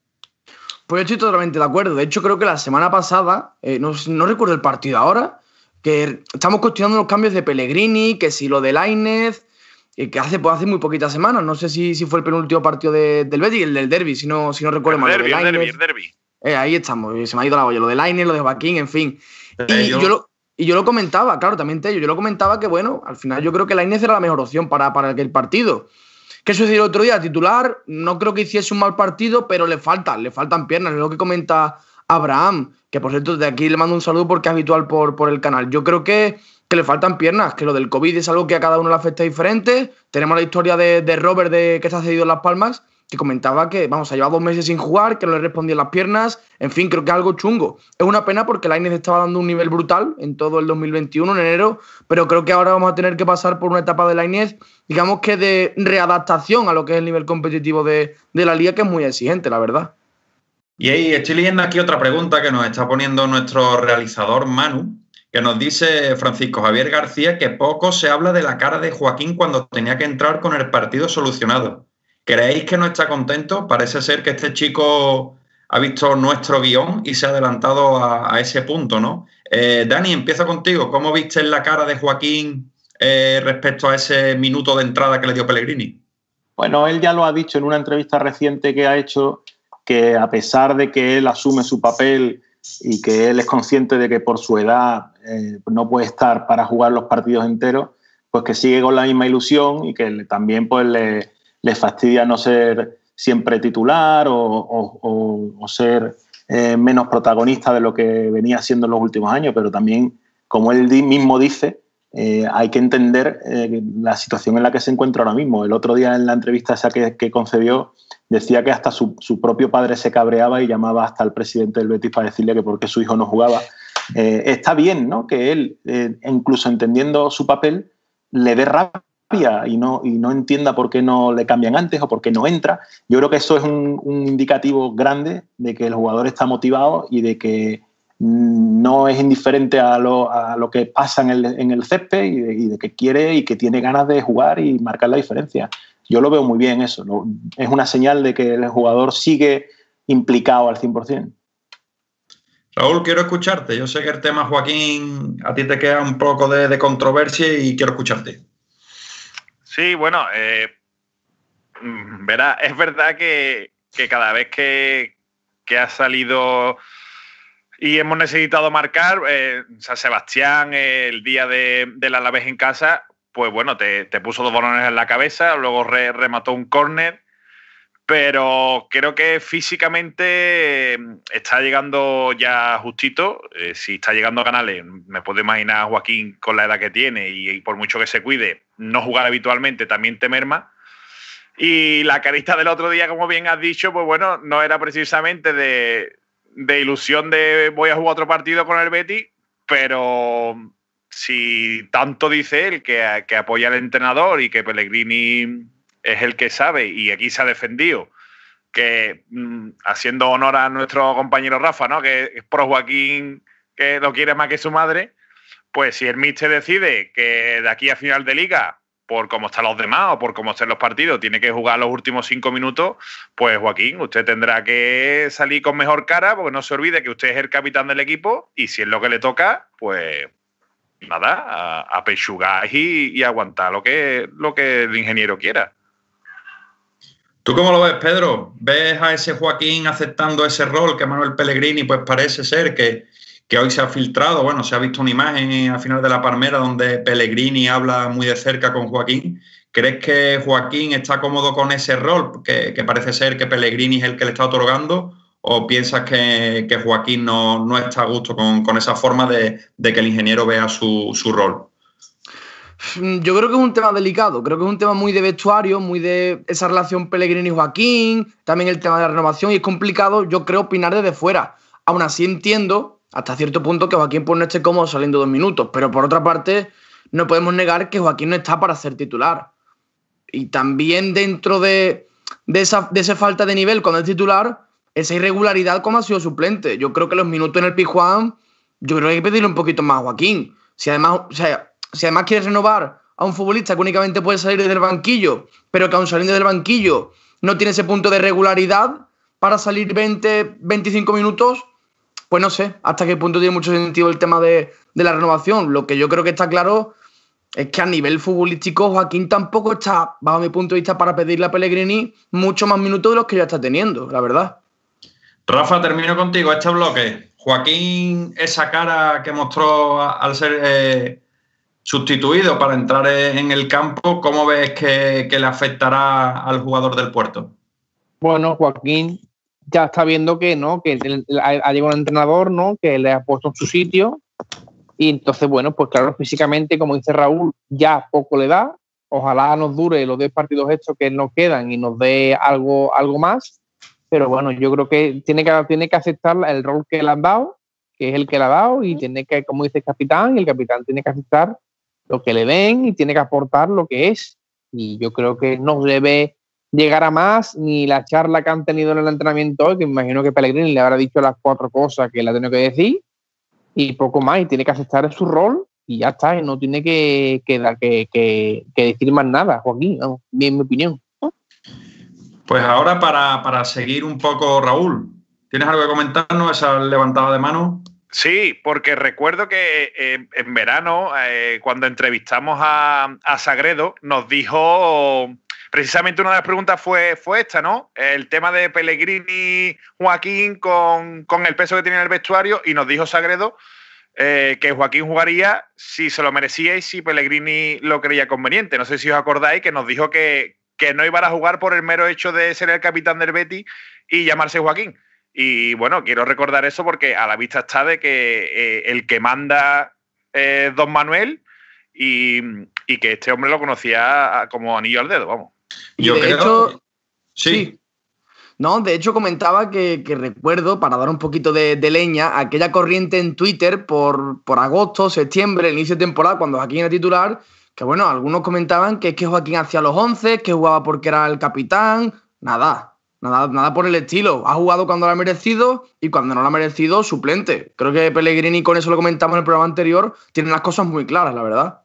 Pues yo estoy totalmente de acuerdo. De hecho, creo que la semana pasada, eh, no, no recuerdo el partido ahora, que estamos cuestionando los cambios de Pellegrini, que si lo de Lainez, que hace, pues hace muy poquitas semanas, no sé si, si fue el penúltimo partido del Betis, el del Derby, si no, si no recuerdo mal. Derby, el derby, el derby. Eh, ahí estamos, se me ha ido la olla, lo de Lainez, lo de Joaquín, en fin. Y yo... lo, y yo lo comentaba, claro, también te yo lo comentaba que bueno, al final yo creo que Lainez era la mejor opción para, para aquel partido. ¿Qué sucedió el otro día? Titular, no creo que hiciese un mal partido, pero le faltan, le faltan piernas, es lo que comenta Abraham, que por cierto, de aquí le mando un saludo porque es habitual por, por el canal. Yo creo que, que, le faltan piernas, que lo del COVID es algo que a cada uno le afecta diferente. Tenemos la historia de, de Robert de, que se ha cedido en Las Palmas, que comentaba que, vamos, ha llevado dos meses sin jugar, que no le respondían las piernas, en fin, creo que es algo chungo. Es una pena porque la Inés estaba dando un nivel brutal en todo el 2021, en enero, pero creo que ahora vamos a tener que pasar por una etapa de la Inés, digamos que de readaptación a lo que es el nivel competitivo de, de la liga, que es muy exigente, la verdad. Y ahí estoy leyendo aquí otra pregunta que nos está poniendo nuestro realizador Manu, que nos dice Francisco Javier García que poco se habla de la cara de Joaquín cuando tenía que entrar con el partido solucionado. ¿Creéis que no está contento? Parece ser que este chico ha visto nuestro guion y se ha adelantado a, ese punto, ¿no? Eh, Dani, empiezo contigo. ¿Cómo viste la cara de Joaquín eh, respecto a ese minuto de entrada que le dio Pellegrini? Bueno, él ya lo ha dicho en una entrevista reciente que ha hecho, que a pesar de que él asume su papel y que él es consciente de que por su edad eh, no puede estar para jugar los partidos enteros, pues que sigue con la misma ilusión y que también pues le, le fastidia no ser siempre titular o, o, ser eh, menos protagonista de lo que venía siendo en los últimos años, pero también, como él mismo dice, eh, hay que entender eh, la situación en la que se encuentra ahora mismo. El otro día en la entrevista esa que, que concedió decía que hasta su, su, propio padre se cabreaba y llamaba hasta al presidente del Betis para decirle que por qué su hijo no jugaba. está bien ¿no? que él, incluso entendiendo su papel, le dé rabia y no, y no entienda por qué no le cambian antes o por qué no entra. Yo creo que eso es un, un indicativo grande de que el jugador está motivado y de que no es indiferente a lo, a lo que pasa en el, en el césped y de, y de, que quiere y que tiene ganas de jugar y marcar la diferencia. Yo lo veo muy bien eso. Es una señal de que el jugador sigue implicado al 100%. Raúl, quiero escucharte. Yo sé que el tema, Joaquín, a ti te queda un poco de, de controversia y quiero escucharte. Sí, bueno, eh, verá, es verdad que, cada vez que, ha salido y hemos necesitado marcar, eh, San Sebastián, el día de, del Alavés en casa, pues bueno, te, puso dos balones en la cabeza, luego re, remató un córner, pero creo que físicamente está llegando ya justito. Eh, si está llegando a Canales, me puedo imaginar a Joaquín con la edad que tiene y, por mucho que se cuide, no jugar habitualmente también te merma. Y la carista del otro día, como bien has dicho, pues bueno, no era precisamente de, ilusión de voy a jugar otro partido con el Betty, pero si tanto dice él que, que apoya al entrenador y que Pellegrini es el que sabe y aquí se ha defendido que mm, haciendo honor a nuestro compañero Rafa, ¿no? que es pro Joaquín, que lo quiere más que su madre, pues si el Mister decide que de aquí a final de liga, por cómo están los demás o por cómo estén los partidos, tiene que jugar los últimos cinco minutos, pues Joaquín, usted tendrá que salir con mejor cara, porque no se olvide que usted es el capitán del equipo y si es lo que le toca, pues nada, a, a pechugar y, y aguantar lo que, lo que el ingeniero quiera. ¿Tú cómo lo ves, Pedro? ¿Ves a ese Joaquín aceptando ese rol que Manuel Pellegrini, pues parece ser que, que hoy se ha filtrado? Bueno, se ha visto una imagen al final de la Palmera donde Pellegrini habla muy de cerca con Joaquín. ¿Crees que Joaquín está cómodo con ese rol, que, parece ser que Pellegrini es el que le está otorgando? ¿O piensas que, Joaquín no, no, está a gusto con, con esa forma de, de, que el ingeniero vea su, su rol? Yo creo que es un tema delicado, creo que es un tema muy de vestuario, muy de esa relación Pellegrini-Joaquín, también el tema de la renovación, y es complicado, yo creo, opinar desde fuera. Aún así entiendo, hasta cierto punto, que Joaquín pues, no esté cómodo saliendo dos minutos, pero por otra parte, no podemos negar que Joaquín no está para ser titular. Y también dentro de, de, esa, de esa falta de nivel cuando es titular, esa irregularidad como ha sido suplente. Yo creo que los minutos en el Pijuán, yo creo que hay que pedirle un poquito más a Joaquín. Si además, o sea, si además quieres renovar a un futbolista que únicamente puede salir del banquillo, pero que aún saliendo del banquillo no tiene ese punto de regularidad para salir 20, 25 minutos, pues no sé hasta qué punto tiene mucho sentido el tema de, de la renovación. Lo que yo creo que está claro es que a nivel futbolístico Joaquín tampoco está, bajo mi punto de vista, para pedirle a Pellegrini mucho más minutos de los que ya está teniendo, la verdad. Rafa, termino contigo este bloque. Joaquín, esa cara que mostró al ser... Eh sustituido para entrar en el campo, ¿cómo ves que, le afectará al jugador del puerto? Bueno, Joaquín ya está viendo que no, que ha llegado un entrenador, ¿no? Que le ha puesto en su sitio. Y entonces, bueno, pues claro, físicamente, como dice Raúl, ya poco le da. Ojalá nos dure los 10 partidos estos que nos quedan y nos dé algo, algo más. Pero bueno, yo creo que tiene que, tiene que aceptar el rol que le han dado, que es el que le ha dado, y tiene que, como dice el capitán, y el capitán tiene que aceptar lo que le den y tiene que aportar lo que es. Y yo creo que no debe llegar a más ni la charla que han tenido en el entrenamiento hoy, que me imagino que Pellegrini le habrá dicho las cuatro cosas que le ha tenido que decir y poco más. Y tiene que aceptar su rol y ya está. Y no tiene que, que, que, decir más nada, Joaquín, bien mi opinión. Pues ahora para, para seguir un poco, Raúl, ¿tienes algo que comentarnos? Esa levantada de mano. Sí, porque recuerdo que eh, en verano, eh, cuando entrevistamos a, Sagredo, nos dijo, precisamente una de las preguntas fue, fue esta, ¿no? El tema de Pellegrini, Joaquín, con, el peso que tiene en el vestuario, y nos dijo Sagredo eh, que Joaquín jugaría si se lo merecía y si Pellegrini lo creía conveniente. No sé si os acordáis que nos dijo que, que no iba a jugar por el mero hecho de ser el capitán del Betty y llamarse Joaquín. Y bueno, quiero recordar eso porque a la vista está de que eh, el que manda es Don Manuel y, que este hombre lo conocía como anillo al dedo, vamos. Yo de hecho, sí. No, de hecho comentaba que, recuerdo, para dar un poquito de, leña, aquella corriente en Twitter por, por agosto, septiembre, el inicio de temporada, cuando Joaquín era titular, que bueno, algunos comentaban que es que Joaquín hacía los 11, que jugaba porque era el capitán, nada, Nada, nada por el estilo. Ha jugado cuando lo ha merecido y cuando no lo ha merecido, suplente. Creo que Pellegrini, con eso lo comentamos en el programa anterior, tiene las cosas muy claras, la verdad.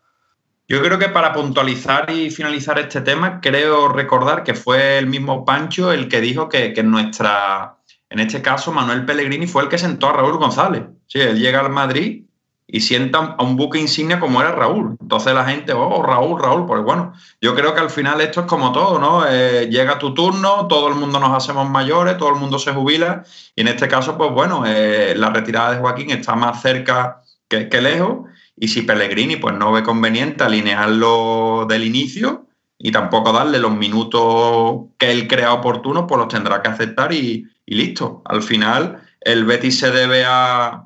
Yo creo que para puntualizar y finalizar este tema, creo recordar que fue el mismo Pancho el que dijo que, que nuestra, en este caso, Manuel Pellegrini fue el que sentó a Raúl González. Sí, él llega al Madrid y sientan a un buque insignia como era Raúl. Entonces la gente, oh, Raúl, Raúl, pues bueno, yo creo que al final esto es como todo, ¿no? Eh, llega tu turno, todo el mundo nos hacemos mayores, todo el mundo se jubila y en este caso, pues bueno, eh, la retirada de Joaquín está más cerca que, lejos y si Pellegrini pues no ve conveniente alinearlo del inicio y tampoco darle los minutos que él crea oportunos, pues los tendrá que aceptar y, y listo. Al final el Betis se debe a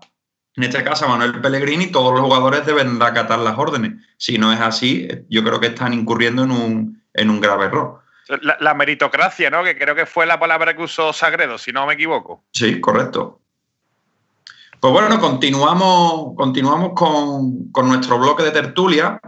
en este caso Manuel Pellegrini, todos los jugadores deben acatar las órdenes. Si no es así, yo creo que están incurriendo en un, en un grave error. La, meritocracia, ¿no? Que creo que fue la palabra que usó Sagredo, si no me equivoco. Sí, correcto. Pues bueno, continuamos, continuamos con, nuestro bloque de tertulia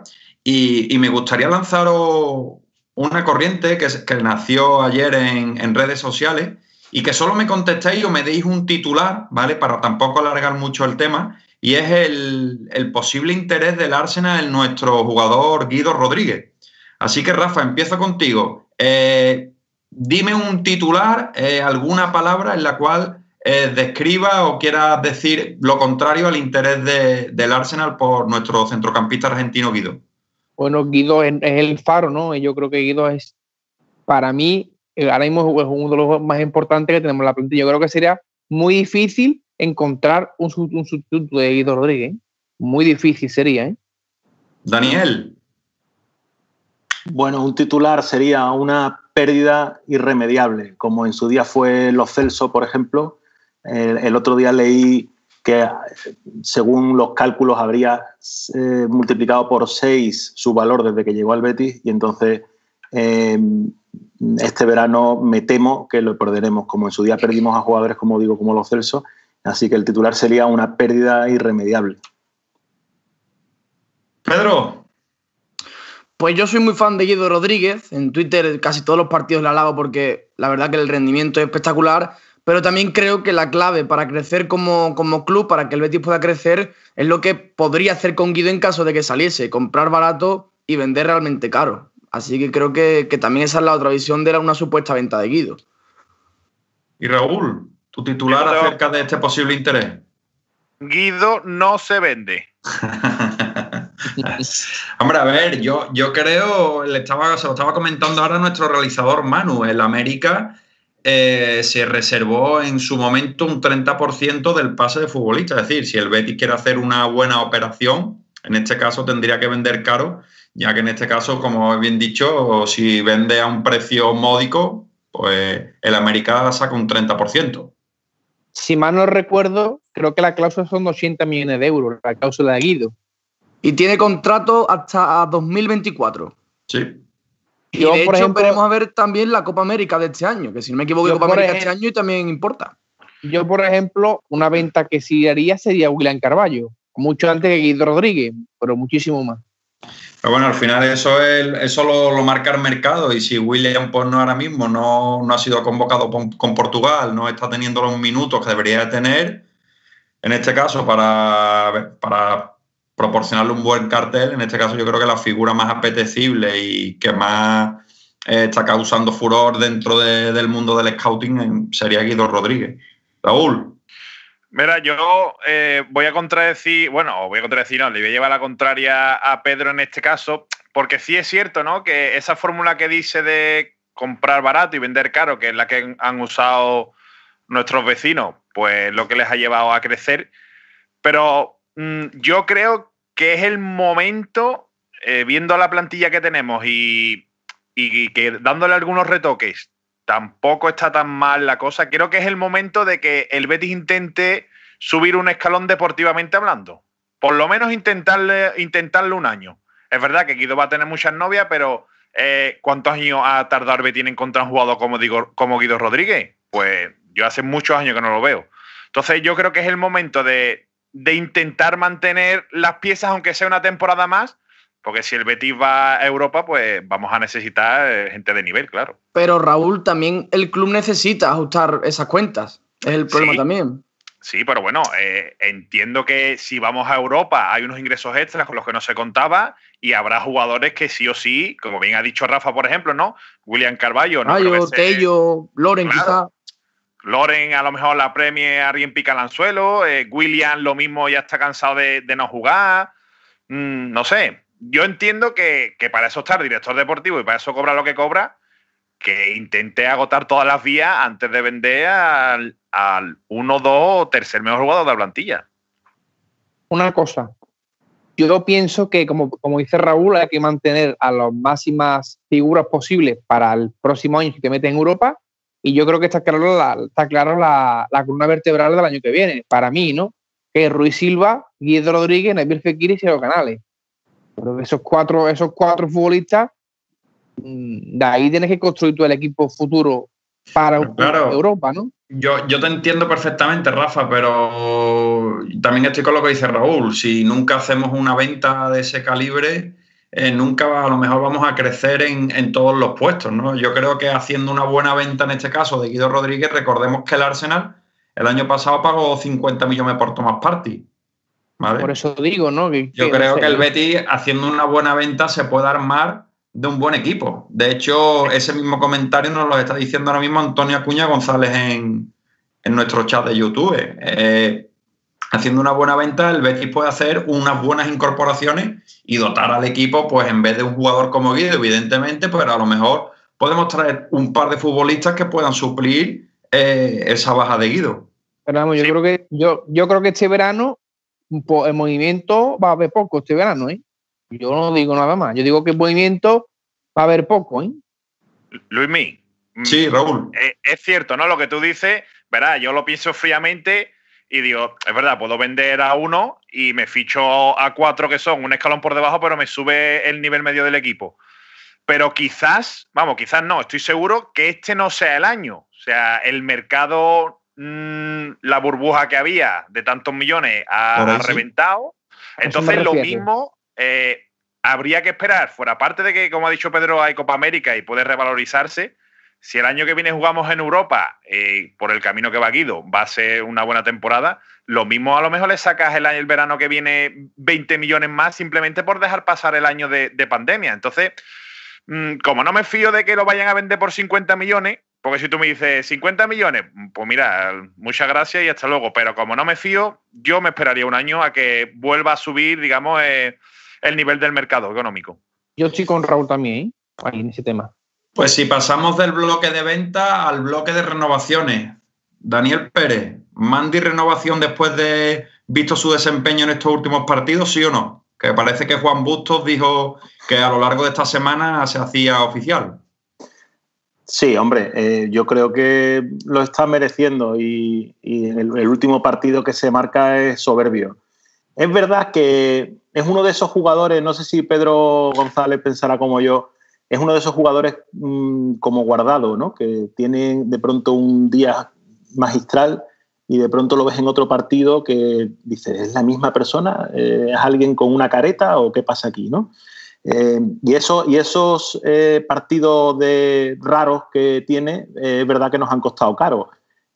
y, me gustaría lanzaros una corriente que, que nació ayer en, en redes sociales y que solo me contestéis o me deis un titular, ¿vale? Para tampoco alargar mucho el tema, y es el, posible interés del Arsenal en nuestro jugador Guido Rodríguez. Así que, Rafa, empiezo contigo. Eh, dime un titular, eh, alguna palabra en la cual eh, describa o quiera decir lo contrario al interés del Arsenal por nuestro centrocampista argentino Guido. Bueno, Guido es, es el faro, ¿no? Yo creo que Guido es, para mí, eh, ahora mismo es uno de los más importantes que tenemos en la plantilla. Yo creo que sería muy difícil encontrar un, sustituto de Guido Rodríguez. ¿eh? Muy difícil sería. ¿eh? Daniel. Bueno, un titular sería una pérdida irremediable, como en su día fue Los Celso, por ejemplo. El, otro día leí que según los cálculos habría multiplicado por seis su valor desde que llegó al Betis y entonces este verano me temo que lo perderemos, como en su día perdimos a jugadores, como digo, como los Celso, así que el titular sería una pérdida irremediable. Pedro. Pues yo soy muy fan de Guido Rodríguez, en Twitter casi todos los partidos le alabo porque la verdad que el rendimiento es espectacular, pero también creo que la clave para crecer como, como club, para que el Betis pueda crecer, es lo que podría hacer con Guido en caso de que saliese, comprar barato y vender realmente caro. Así que creo que, también esa es la otra visión de una supuesta venta de Guido. Y Raúl, tu titular acerca de este posible interés. Guido no se vende. [LAUGHS] Hombre, a ver, yo, yo creo, le estaba, se lo estaba comentando ahora nuestro realizador Manu, el América eh, se reservó en su momento un 30% del pase de futbolista. Es decir, si el Betis quiere hacer una buena operación, en este caso tendría que vender caro, ya que en este caso, como he bien dicho, si vende a un precio módico, pues el América saca un 30%. Si mal no recuerdo, creo que la cláusula son 200 millones de euros, la cláusula de Guido. Y tiene contrato hasta 2024. Sí. Y yo, de por hecho, ejemplo, veremos a ver también la Copa América de este año, que si no me equivoco, Copa América de este año y también importa. Yo, por ejemplo, una venta que sí haría sería William Carballo, mucho antes que Guido Rodríguez, pero muchísimo más. Pero bueno, al final eso es, eso lo, marca el mercado y si William pues no ahora mismo no, no ha sido convocado con, con, Portugal, no está teniendo los minutos que debería tener, en este caso para, para proporcionarle un buen cartel. En este caso, yo creo que la figura más apetecible y que más eh, está causando furor dentro del mundo del scouting sería Guido Rodríguez. Raúl. Mira, yo eh, voy a contradecir, bueno, voy a contradecir, no, le voy a llevar la contraria a Pedro en este caso, porque sí es cierto, ¿no? Que esa fórmula que dice de comprar barato y vender caro, que es la que han usado nuestros vecinos, pues lo que les ha llevado a crecer. Pero yo creo que es el momento, eh, viendo la plantilla que tenemos y, que dándole algunos retoques, tampoco está tan mal la cosa. Creo que es el momento de que el Betis intente subir un escalón deportivamente hablando. Por lo menos intentarle, intentarle un año. Es verdad que Guido va a tener muchas novias, pero eh, ¿cuántos años ha tardado el Betis en encontrar un jugador como, digo, como Guido Rodríguez? Pues yo hace muchos años que no lo veo. Entonces yo creo que es el momento de, de intentar mantener las piezas, aunque sea una temporada más, porque si el Betis va a Europa, pues vamos a necesitar eh, gente de nivel, claro. Pero Raúl, también el club necesita ajustar esas cuentas. Es el problema también. Sí, pero bueno, eh, entiendo que si vamos a Europa hay unos ingresos extras con los que no se contaba y habrá jugadores que sí o sí, como bien ha dicho Rafa, por ejemplo, ¿no? William Carballo, ¿no? Tello, Loren, quizá. Loren a lo mejor la premie alguien pica el anzuelo, eh, William lo mismo ya está cansado de, no jugar, mm, no sé. Yo entiendo que, para eso está el director deportivo y para eso cobra lo que cobra, que intente agotar todas las vías antes de vender al, al uno, dos o tercer mejor jugador de la plantilla. Una cosa, yo pienso que, como, como dice Raúl, hay que mantener a las máximas figuras posibles para el próximo año que te mete en Europa y yo creo que está claro la, está claro la, la columna vertebral del año que viene, para mí, ¿no? Que es Ruiz Silva, Guido Rodríguez, Nabil Fekir y Sergio Canales. Pero esos cuatro, esos cuatro futbolistas, mm, de ahí tienes que construir tú el equipo futuro para Europa, ¿no? Yo, yo te entiendo perfectamente, Rafa, pero también estoy con lo que dice Raúl. Si nunca hacemos una venta de ese calibre, eh, nunca a lo mejor vamos a crecer en, todos los puestos, ¿no? Yo creo que haciendo una buena venta en este caso de Guido Rodríguez, recordemos que el Arsenal el año pasado pagó 50 millones por Thomas Party. Por eso digo, ¿no? Yo creo que el Betis, haciendo una buena venta, se puede armar de un buen equipo. De hecho, ese mismo comentario nos lo está diciendo ahora mismo Antonio Acuña González en, nuestro chat de YouTube. Eh, haciendo una buena venta, el Betis puede hacer unas buenas incorporaciones y dotar al equipo, pues en vez de un jugador como Guido, evidentemente, pues a lo mejor podemos traer un par de futbolistas que puedan suplir eh, esa baja de Guido. Pero vamos, yo creo que yo, yo creo que este verano el movimiento va a haber poco este verano, ¿eh? Yo no digo nada más. Yo digo que el movimiento va a haber poco, ¿eh? Luismi. Sí, Raúl. Eh, es cierto, ¿no? Lo que tú dices, verá, yo lo pienso fríamente y digo, es verdad, puedo vender a uno y me ficho a cuatro que son un escalón por debajo, pero me sube el nivel medio del equipo. Pero quizás, vamos, quizás no, estoy seguro que este no sea el año. O sea, el mercado, mm, la burbuja que había de tantos millones ha, reventado. Entonces, lo mismo eh, habría que esperar, fuera parte de que, como ha dicho Pedro, hay Copa América y puede revalorizarse si el año que viene jugamos en Europa, eh, por el camino que va Guido, va a ser una buena temporada, lo mismo a lo mejor le sacas el, año, el verano que viene 20 millones más simplemente por dejar pasar el año de, pandemia. Entonces, mm, como no me fío de que lo vayan a vender por 50 millones, porque si tú me dices 50 millones, pues mira, muchas gracias y hasta luego. Pero como no me fío, yo me esperaría un año a que vuelva a subir, digamos, eh, el nivel del mercado económico. Yo estoy con Raúl también, ¿eh? en ese tema. Pues si pasamos del bloque de venta al bloque de renovaciones, Daniel Pérez, ¿Mandy renovación después de visto su desempeño en estos últimos partidos, sí o no? que parece que Juan Bustos dijo que a lo largo de esta semana se hacía oficial. Sí, hombre, eh, yo creo que lo está mereciendo y, el, último partido que se marca es soberbio. Es verdad que es uno de esos jugadores, no sé si Pedro González pensará como yo, es uno de esos jugadores mm, como guardado, ¿no? que tiene de pronto un día magistral y de pronto lo ves en otro partido que dices, ¿es la misma persona? Eh, ¿Es alguien con una careta o qué pasa aquí? ¿no? Eh, y, eso, y esos eh, partidos raros que tiene, es verdad que nos han costado caro,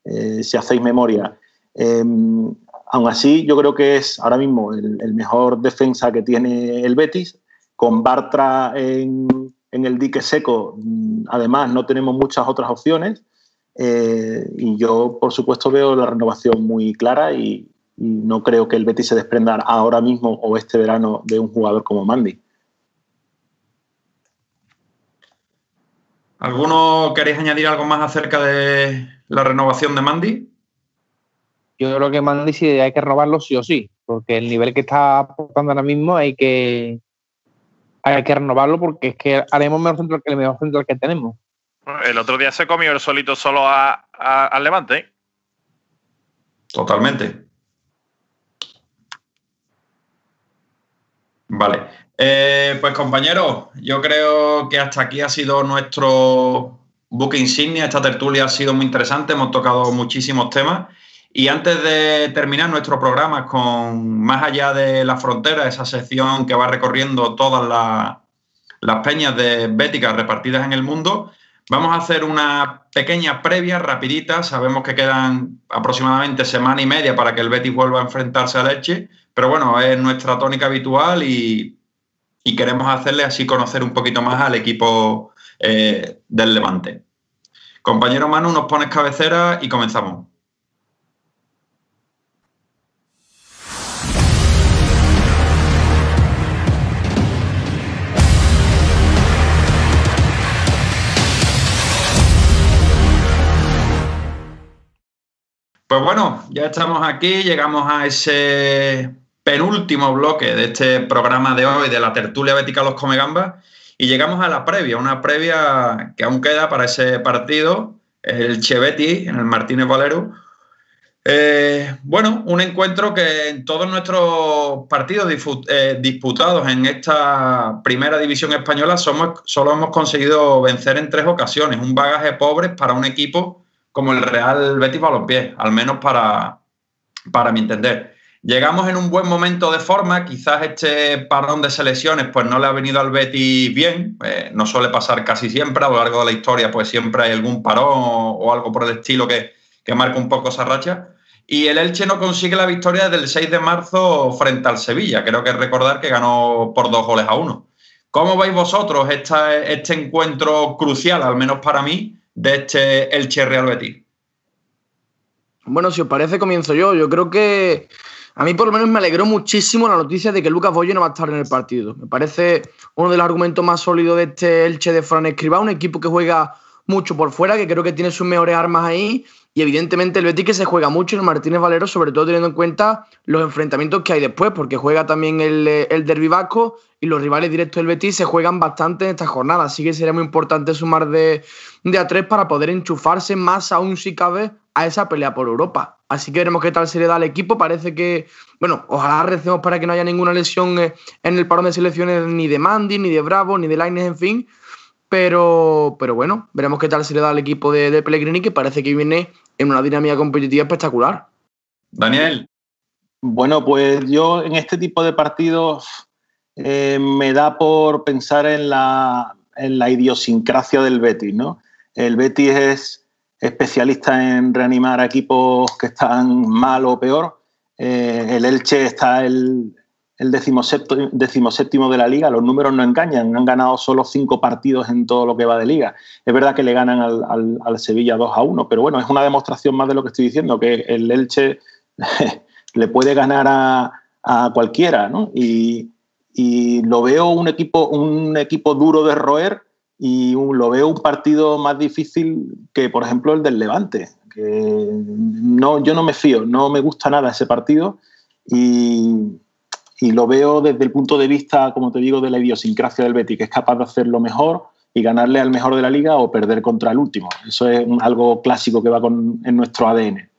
si hacéis memoria. aún así, yo creo que es ahora mismo el, mejor defensa que tiene el Betis. Con Bartra en, el dique seco, mm, además, no tenemos muchas otras opciones. y yo, por supuesto, veo la renovación muy clara y, y no creo que el Betis se desprenda ahora mismo o este verano de un jugador como Mandy. ¿Alguno queréis añadir algo más acerca de la renovación de Mandy? Yo creo que Mandy sí hay que renovarlo sí o sí, porque el nivel que está aportando ahora mismo hay que hay que renovarlo porque es que haremos mejor central que el mejor central que tenemos. El otro día se comió el solito solo al Levante. ¿eh? Totalmente. Vale. Eh, pues compañeros, yo creo que hasta aquí ha sido nuestro buque insignia. Esta tertulia ha sido muy interesante, hemos tocado muchísimos temas. Y antes de terminar nuestro programa con Más allá de la frontera, esa sección que va recorriendo todas las, peñas de béticas repartidas en el mundo, vamos a hacer una pequeña previa rapidita. Sabemos que quedan aproximadamente semana y media para que el Betis vuelva a enfrentarse a Leche, pero bueno, es nuestra tónica habitual y queremos hacerle así conocer un poquito más al equipo eh, del Levante. Compañero Manu, nos pones cabecera y comenzamos. Pues bueno, ya estamos aquí, llegamos a ese penúltimo bloque de este programa de hoy de la tertulia bética Los Comegambas y llegamos a la previa, una previa que aún queda para ese partido, el Cheveti en el Martínez Valero. Eh, bueno, un encuentro que en todos nuestros partidos eh, disputados en esta primera división española somos, solo hemos conseguido vencer en tres ocasiones, un bagaje pobre para un equipo como el Real Betis Balompié, al menos para, para mi entender. Llegamos en un buen momento de forma, quizás este parón de selecciones pues no le ha venido al Betis bien, eh, no suele pasar casi siempre, a lo largo de la historia pues siempre hay algún parón o, algo por el estilo que, que, marca un poco esa racha. Y el Elche no consigue la victoria desde el 6 de marzo frente al Sevilla, creo que recordar que ganó por dos goles a uno. ¿Cómo veis vosotros este encuentro crucial, al menos para mí, de este Elche Real Betis? Bueno, si os parece, comienzo yo. Yo creo que a mí por lo menos me alegró muchísimo la noticia de que Lucas Boye no va a estar en el partido. Me parece uno de los argumentos más sólidos de este Elche de Fran Escribá, un equipo que juega mucho por fuera, que creo que tiene sus mejores armas ahí. Y evidentemente el Betis que se juega mucho en el Martínez Valero, sobre todo teniendo en cuenta los enfrentamientos que hay después, porque juega también el, el Derby Vasco y los rivales directos del Betis se juegan bastante en esta jornada. Así que sería muy importante sumar de, de a tres para poder enchufarse más aún si cabe a esa pelea por Europa. Así que veremos qué tal se le da al equipo. Parece que, bueno, ojalá recemos para que no haya ninguna lesión eh, en el parón de selecciones ni de Mandy, ni de Bravo, ni de Laines, en fin. Pero, pero bueno, veremos qué tal se le da al equipo de, Pellegrini, que parece que viene en una dinámica competitiva espectacular. Daniel. Bueno, pues yo en este tipo de partidos eh, me da por pensar en la, en la idiosincrasia del Betis, ¿no? El Betis es especialista en reanimar equipos que están mal o peor. Eh, el Elche está el, el decimoséptimo de la liga, los números no engañan, han ganado solo cinco partidos en todo lo que va de liga. Es verdad que le ganan al, Sevilla 2 a 1, pero bueno, es una demostración más de lo que estoy diciendo, que el Elche [LAUGHS] le puede ganar a, cualquiera, ¿no? Y, y, lo veo un equipo, un equipo duro de roer y lo veo un partido más difícil que, por ejemplo, el del Levante. Que no, yo no me fío, no me gusta nada ese partido y, y lo veo desde el punto de vista, como te digo, de la idiosincrasia del Betis, que es capaz de hacerlo mejor y ganarle al mejor de la liga o perder contra el último. Eso es algo clásico que va con, en nuestro ADN.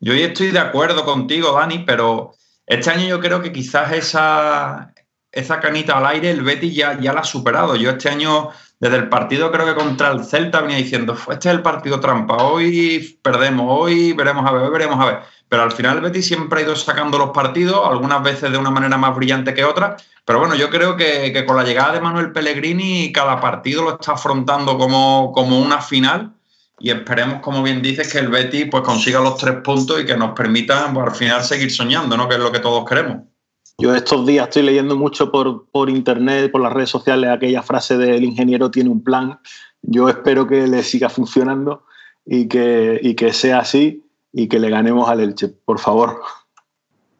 Yo estoy de acuerdo contigo, Dani, pero este año yo creo que quizás esa, esa canita al aire el Betis ya, ya la ha superado. Yo este año, desde el partido creo que contra el Celta venía diciendo, este es el partido trampa, hoy perdemos, hoy veremos a ver, hoy veremos a ver. Pero al final el Betis siempre ha ido sacando los partidos, algunas veces de una manera más brillante que otra. Pero bueno, yo creo que, con la llegada de Manuel Pellegrini cada partido lo está afrontando como, como una final y esperemos, como bien dices, que el Betis pues, consiga los tres puntos y que nos permita pues, al final seguir soñando, ¿no? que es lo que todos queremos. Yo estos días estoy leyendo mucho por, por internet, por las redes sociales, aquella frase del ingeniero tiene un plan. Yo espero que le siga funcionando y que, y que sea así y que le ganemos al Elche, por favor.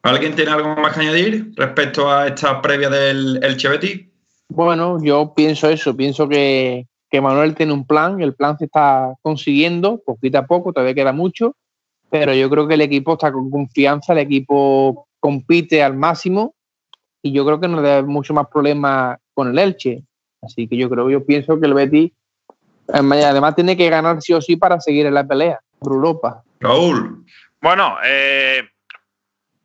¿Alguien tiene algo más que añadir respecto a esta previa del Elche Betis? Bueno, yo pienso eso, pienso que, que Manuel tiene un plan, el plan se está consiguiendo poquito a poco, todavía queda mucho, pero yo creo que el equipo está con confianza, el equipo compite al máximo y yo creo que no da mucho más problema con el Elche. Así que yo creo, yo pienso que el Betis además tiene que ganar sí o sí para seguir en la pelea por Europa. Raúl. Bueno, eh,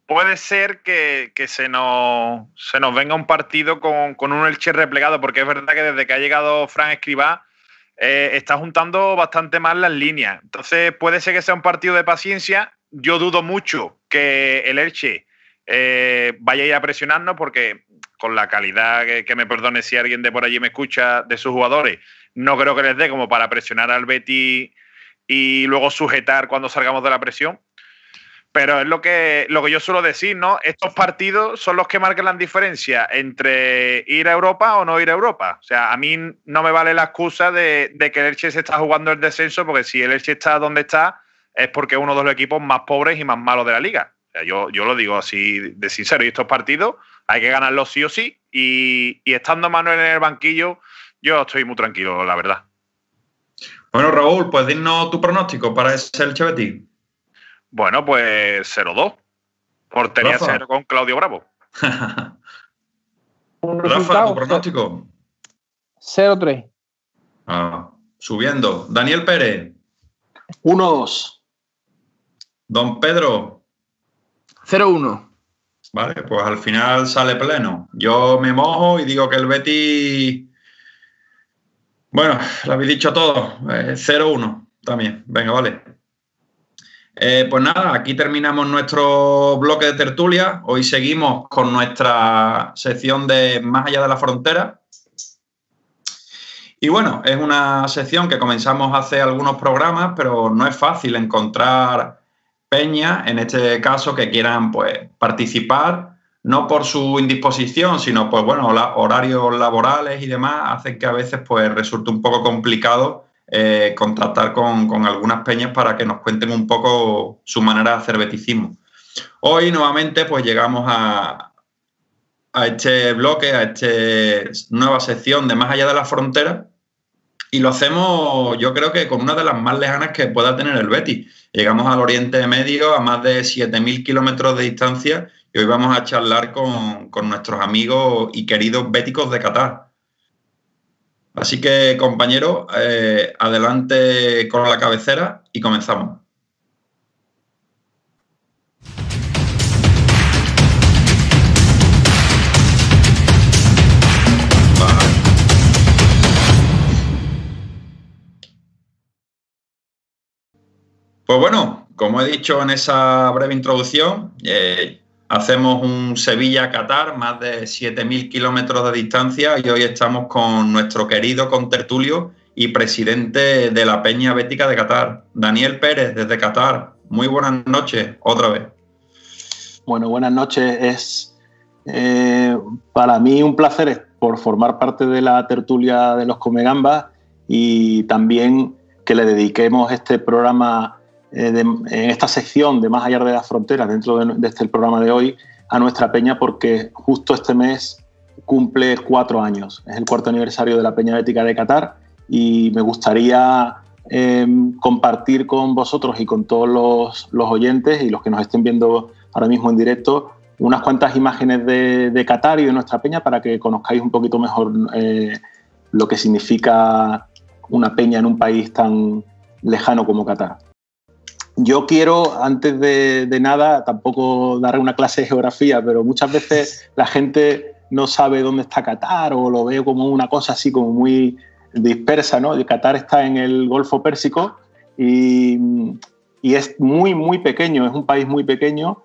puede ser que, se, nos, se nos venga un partido con, un Elche replegado, porque es verdad que desde que ha llegado Fran Escribá eh, está juntando bastante más las líneas. Entonces puede ser que sea un partido de paciencia. Yo dudo mucho que el Elche eh, vaya a ir a presionarnos porque con la calidad, que, me perdone si alguien de por allí me escucha, de sus jugadores, no creo que les dé como para presionar al Betty y luego sujetar cuando salgamos de la presión. Pero es lo que, lo que yo suelo decir, ¿no? Estos partidos son los que marcan la diferencia entre ir a Europa o no ir a Europa. O sea, a mí no me vale la excusa de, que el Elche se está jugando el descenso, porque si el Elche está donde está, es porque es uno de los equipos más pobres y más malos de la liga yo, yo lo digo así de sincero, y estos partidos hay que ganarlos sí o sí, y, estando Manuel en el banquillo, yo estoy muy tranquilo, la verdad. Bueno, Raúl, pues dinos tu pronóstico para ese el Chevetí. Bueno, pues 0-2. Portería 0 con Claudio Bravo. [LAUGHS] Rafa, tu pronóstico. 0-3. Ah, subiendo. Daniel Pérez. 1-2. Don Pedro. 0-1. Vale, pues al final sale pleno. Yo me mojo y digo que el Betty. Bueno, lo habéis dicho todo. 0-1 también. Venga, vale. Eh, pues nada, aquí terminamos nuestro bloque de tertulia. Hoy seguimos con nuestra sección de Más allá de la frontera. Y bueno, es una sección que comenzamos hace algunos programas, pero no es fácil encontrar peña, en este caso, que quieran pues, participar, no por su indisposición, sino pues bueno, horarios laborales y demás, hacen que a veces pues resulte un poco complicado eh, contactar con, algunas peñas para que nos cuenten un poco su manera de hacer beticismo. Hoy nuevamente pues llegamos a, a este bloque, a esta nueva sección de Más allá de la frontera y lo hacemos yo creo que con una de las más lejanas que pueda tener el Betis Llegamos al Oriente Medio a más de 7.000 kilómetros de distancia y hoy vamos a charlar con, nuestros amigos y queridos béticos de Qatar. Así que, compañeros, eh, adelante con la cabecera y comenzamos. Pues bueno, como he dicho en esa breve introducción, eh, hacemos un Sevilla-Qatar, más de 7.000 kilómetros de distancia, y hoy estamos con nuestro querido contertulio y presidente de la Peña Bética de Qatar, Daniel Pérez, desde Qatar. Muy buenas noches, otra vez. Bueno, buenas noches. Es eh, para mí un placer por formar parte de la tertulia de los Comegambas y también que le dediquemos este programa eh, en esta sección de Más allá de las fronteras, dentro de, este programa de hoy, a nuestra peña porque justo este mes cumple cuatro años. Es el cuarto aniversario de la Peña Ética de Qatar y me gustaría em, compartir con vosotros y con todos los, oyentes y los que nos estén viendo ahora mismo en directo unas cuantas imágenes de, Qatar y de nuestra peña para que conozcáis un poquito mejor eh, lo que significa una peña en un país tan lejano como Qatar. Yo quiero, antes de, nada, tampoco dar una clase de geografía, pero muchas veces la gente no sabe dónde está Qatar o lo ve como una cosa así como muy dispersa, ¿no? Qatar está en el Golfo Pérsico y, y es muy, muy pequeño, es un país muy pequeño.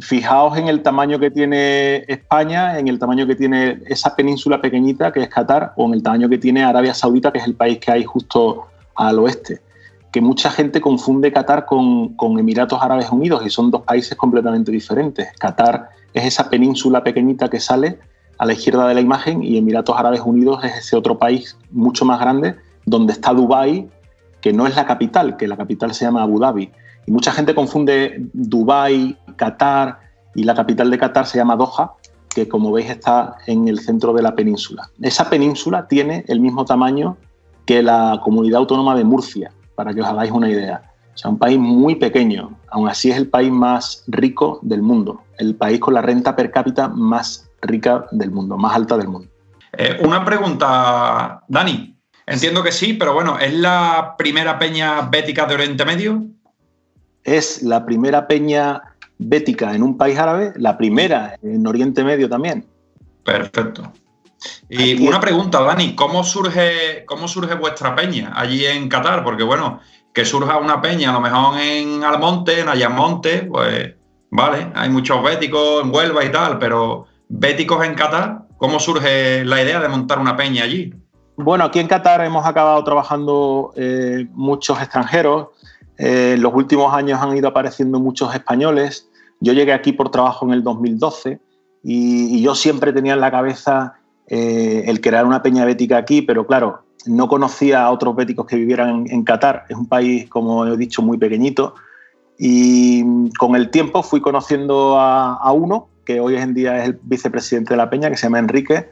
Fijaos en el tamaño que tiene España, en el tamaño que tiene esa península pequeñita que es Qatar, o en el tamaño que tiene Arabia Saudita, que es el país que hay justo al oeste que mucha gente confunde Qatar con, Emiratos Árabes Unidos y son dos países completamente diferentes. Qatar es esa península pequeñita que sale a la izquierda de la imagen y Emiratos Árabes Unidos es ese otro país mucho más grande donde está Dubái, que no es la capital, que la capital se llama Abu Dhabi. Y mucha gente confunde Dubái, Qatar y la capital de Qatar se llama Doha, que como veis está en el centro de la península. Esa península tiene el mismo tamaño que la comunidad autónoma de Murcia, para que os hagáis una idea. O sea, un país muy pequeño, aún así es el país más rico del mundo, el país con la renta per cápita más rica del mundo, más alta del mundo. Eh, una pregunta, Dani. Entiendo que sí, pero bueno, ¿es la primera peña bética de Oriente Medio? Es la primera peña bética en un país árabe, la primera en Oriente Medio también. Perfecto. Y una pregunta, Dani, ¿cómo surge, ¿cómo surge vuestra peña allí en Qatar? Porque bueno, que surja una peña, a lo mejor en Almonte, en Ayamonte, pues vale, hay muchos béticos en Huelva y tal, pero béticos en Qatar, ¿cómo surge la idea de montar una peña allí? Bueno, aquí en Qatar hemos acabado trabajando eh, muchos extranjeros. Eh, en los últimos años han ido apareciendo muchos españoles. Yo llegué aquí por trabajo en el 2012 y yo siempre tenía en la cabeza eh, el crear una peña bética aquí, pero claro, no conocía a otros béticos que vivieran en, Qatar. Es un país, como he dicho, muy pequeñito. Y con el tiempo fui conociendo a, uno, que hoy en día es el vicepresidente de la peña, que se llama Enrique.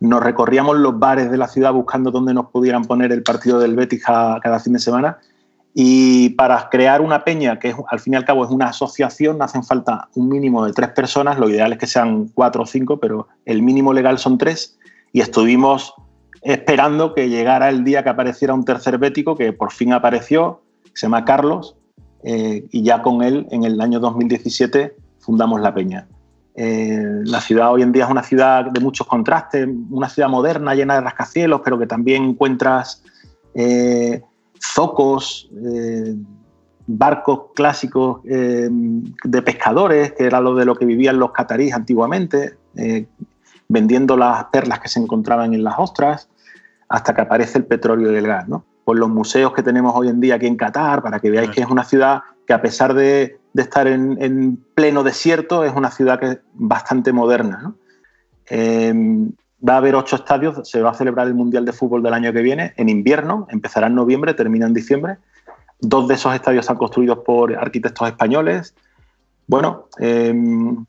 Nos recorríamos los bares de la ciudad buscando dónde nos pudieran poner el partido del Betis cada fin de semana. Y para crear una peña, que al fin y al cabo es una asociación, hacen falta un mínimo de tres personas. Lo ideal es que sean cuatro o cinco, pero el mínimo legal son tres. Y estuvimos esperando que llegara el día que apareciera un tercer bético, que por fin apareció, se llama Carlos, eh, y ya con él, en el año 2017, fundamos la peña. Eh, la ciudad hoy en día es una ciudad de muchos contrastes, una ciudad moderna, llena de rascacielos, pero que también encuentras eh, zocos, eh, barcos clásicos eh, de pescadores, que era lo de lo que vivían los cataríes antiguamente, eh, vendiendo las perlas que se encontraban en las ostras, hasta que aparece el petróleo y el gas. ¿no? Por los museos que tenemos hoy en día aquí en Qatar, para que veáis que es una ciudad que a pesar de, estar en, pleno desierto, es una ciudad que es bastante moderna va a haber ocho estadios, se va a celebrar el Mundial de Fútbol del año que viene en invierno, empezará en noviembre, termina en diciembre. Dos de esos estadios están construidos por arquitectos españoles. Bueno, em,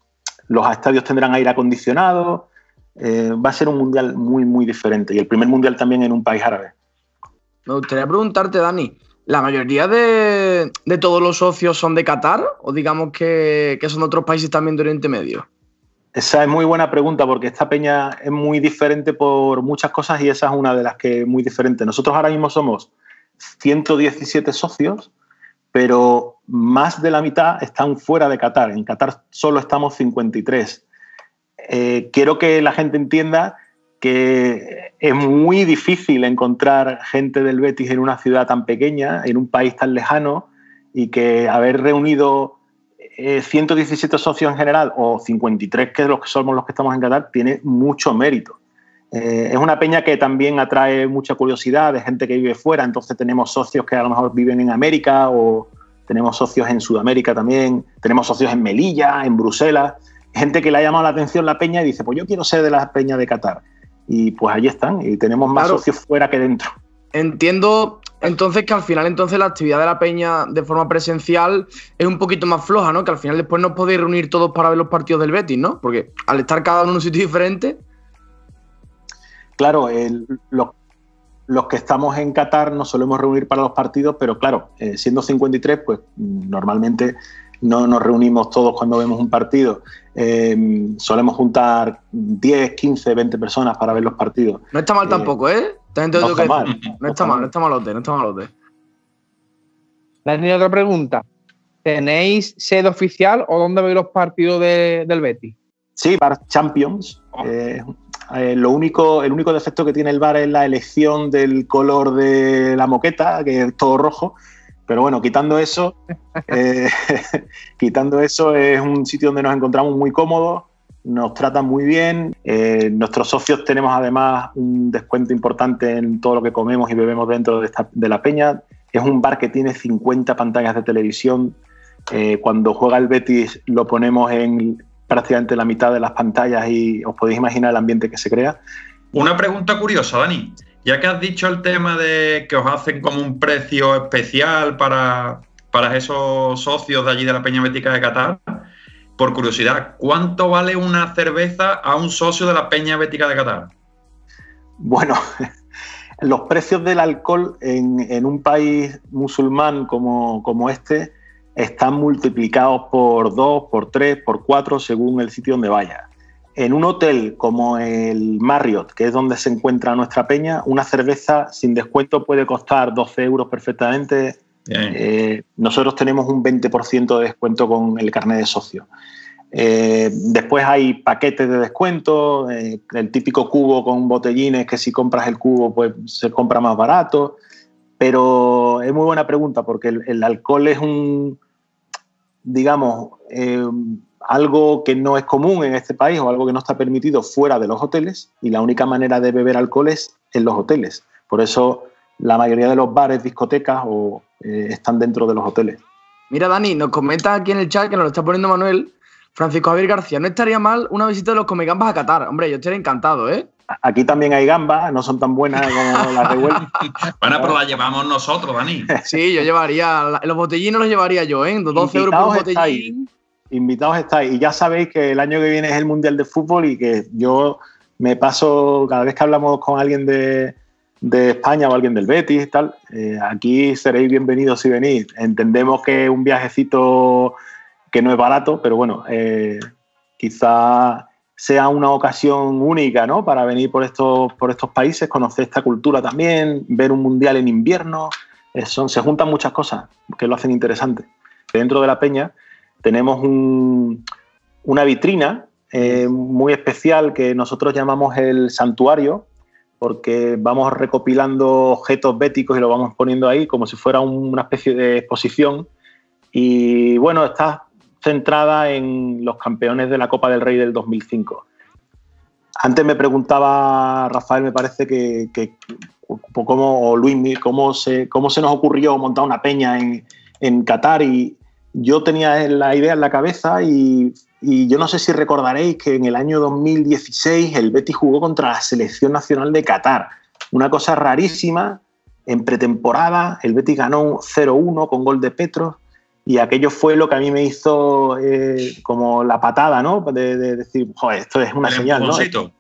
los estadios tendrán aire acondicionado. Eh, va a ser un mundial muy, muy diferente. Y el primer mundial también en un país árabe. Me gustaría preguntarte, Dani, ¿la mayoría de, todos los socios son de Qatar o digamos que, que son de otros países también de Oriente Medio? Esa es muy buena pregunta porque esta peña es muy diferente por muchas cosas y esa es una de las que es muy diferente. Nosotros ahora mismo somos 117 socios, pero más de la mitad están fuera de Qatar. En Qatar solo estamos 53. Eh, quiero que la gente entienda que es muy difícil encontrar gente del Betis en una ciudad tan pequeña, en un país tan lejano, y que haber reunido 117 eh, socios en general o 53 que los que somos los que estamos en Qatar tiene mucho mérito. Eh, es una peña que también atrae mucha curiosidad de gente que vive fuera, entonces tenemos socios que a lo mejor viven en América o tenemos socios en Sudamérica también, tenemos socios en Melilla, en Bruselas, gente que le ha llamado la atención la peña y dice, pues yo quiero ser de la peña de Qatar. Y pues allí están, y tenemos más socios fuera que dentro. Entiendo entonces que al final entonces la actividad de la peña de forma presencial es un poquito más floja, ¿no? Que al final después no podéis reunir todos para ver los partidos del Betis, ¿no? Porque al estar cada uno en un sitio diferente... Claro, los, que estamos en Qatar nos solemos reunir para los partidos, pero claro, eh, siendo 53, pues normalmente no nos reunimos todos cuando vemos un partido. Eh, solemos juntar 10, 15, 20 personas para ver los partidos. No está mal Eh, tampoco, ¿eh? También te no está que- mal, No no está mal, mal. no está malote, no está. Dani, otra pregunta. ¿Tenéis sede oficial o dónde veis los partidos de- del Betis? Sí, Bar Champions. Eh, eh, lo único, el único defecto que tiene el bar es la elección del color de la moqueta, que es todo rojo. Pero bueno, quitando eso, [LAUGHS] eh, [LAUGHS] quitando eso, es un sitio donde nos encontramos muy cómodos, nos tratan muy bien. eh, nuestros socios tenemos además un descuento importante en todo lo que comemos y bebemos dentro de, esta- de la peña. Es un bar que tiene 50 pantallas de televisión. Eh, cuando juega el Betis lo ponemos en prácticamente la mitad de las pantallas y os podéis imaginar el ambiente que se crea. Una pregunta curiosa, Dani. Ya que has dicho el tema de que os hacen como un precio especial para, para esos socios de allí de la Peña Bética de Qatar, por curiosidad, ¿cuánto vale una cerveza a un socio de la Peña Bética de Qatar? Bueno, [LAUGHS] los precios del alcohol en, en un país musulmán como, como este están multiplicados por dos, por tres, por cuatro, según el sitio donde vaya. En un hotel como el Marriott, que es donde se encuentra nuestra peña, una cerveza sin descuento puede costar 12 euros perfectamente. Eh, nosotros tenemos un 20% de descuento con el carnet de socio. Eh, después hay paquetes de descuento, eh, el típico cubo con botellines, que si compras el cubo pues se compra más barato. Pero es muy buena pregunta porque el, el alcohol es un, digamos, eh, algo que no es común en este país o algo que no está permitido fuera de los hoteles y la única manera de beber alcohol es en los hoteles. Por eso la mayoría de los bares, discotecas o, eh, están dentro de los hoteles. Mira, Dani, nos comenta aquí en el chat que nos lo está poniendo Manuel, Francisco Javier García. No estaría mal una visita de los Comegambas a Qatar. Hombre, yo estaría encantado, ¿eh? Aquí también hay gambas, no son tan buenas como [LAUGHS] las revueltas. Bueno, pero la llevamos nosotros, Dani. Sí, yo llevaría. Los botellines los llevaría yo, ¿eh? 12 euros por un botellín. Invitados estáis. Y ya sabéis que el año que viene es el Mundial de Fútbol y que yo me paso, cada vez que hablamos con alguien de, de España o alguien del Betis y tal, eh, aquí seréis bienvenidos si venís. Entendemos que es un viajecito que no es barato, pero bueno, eh, quizá sea una ocasión única ¿no? para venir por estos, por estos países, conocer esta cultura también, ver un mundial en invierno. Eh, son- se juntan muchas cosas que lo hacen interesante. Dentro de la peña tenemos un- una vitrina eh, muy especial que nosotros llamamos el santuario, porque vamos recopilando objetos béticos y lo vamos poniendo ahí como si fuera un- una especie de exposición. Y bueno, está centrada en los campeones de la Copa del Rey del 2005. Antes me preguntaba Rafael, me parece que, que cómo, o Luis, cómo se, cómo se nos ocurrió montar una peña en, en Qatar y yo tenía la idea en la cabeza y, y yo no sé si recordaréis que en el año 2016 el Betis jugó contra la selección nacional de Qatar. Una cosa rarísima, en pretemporada el Betis ganó 0-1 con gol de Petros y aquello fue lo que a mí me hizo eh, como la patada, ¿no? De, de decir, joder, esto es una señal, ¿no? empujoncito.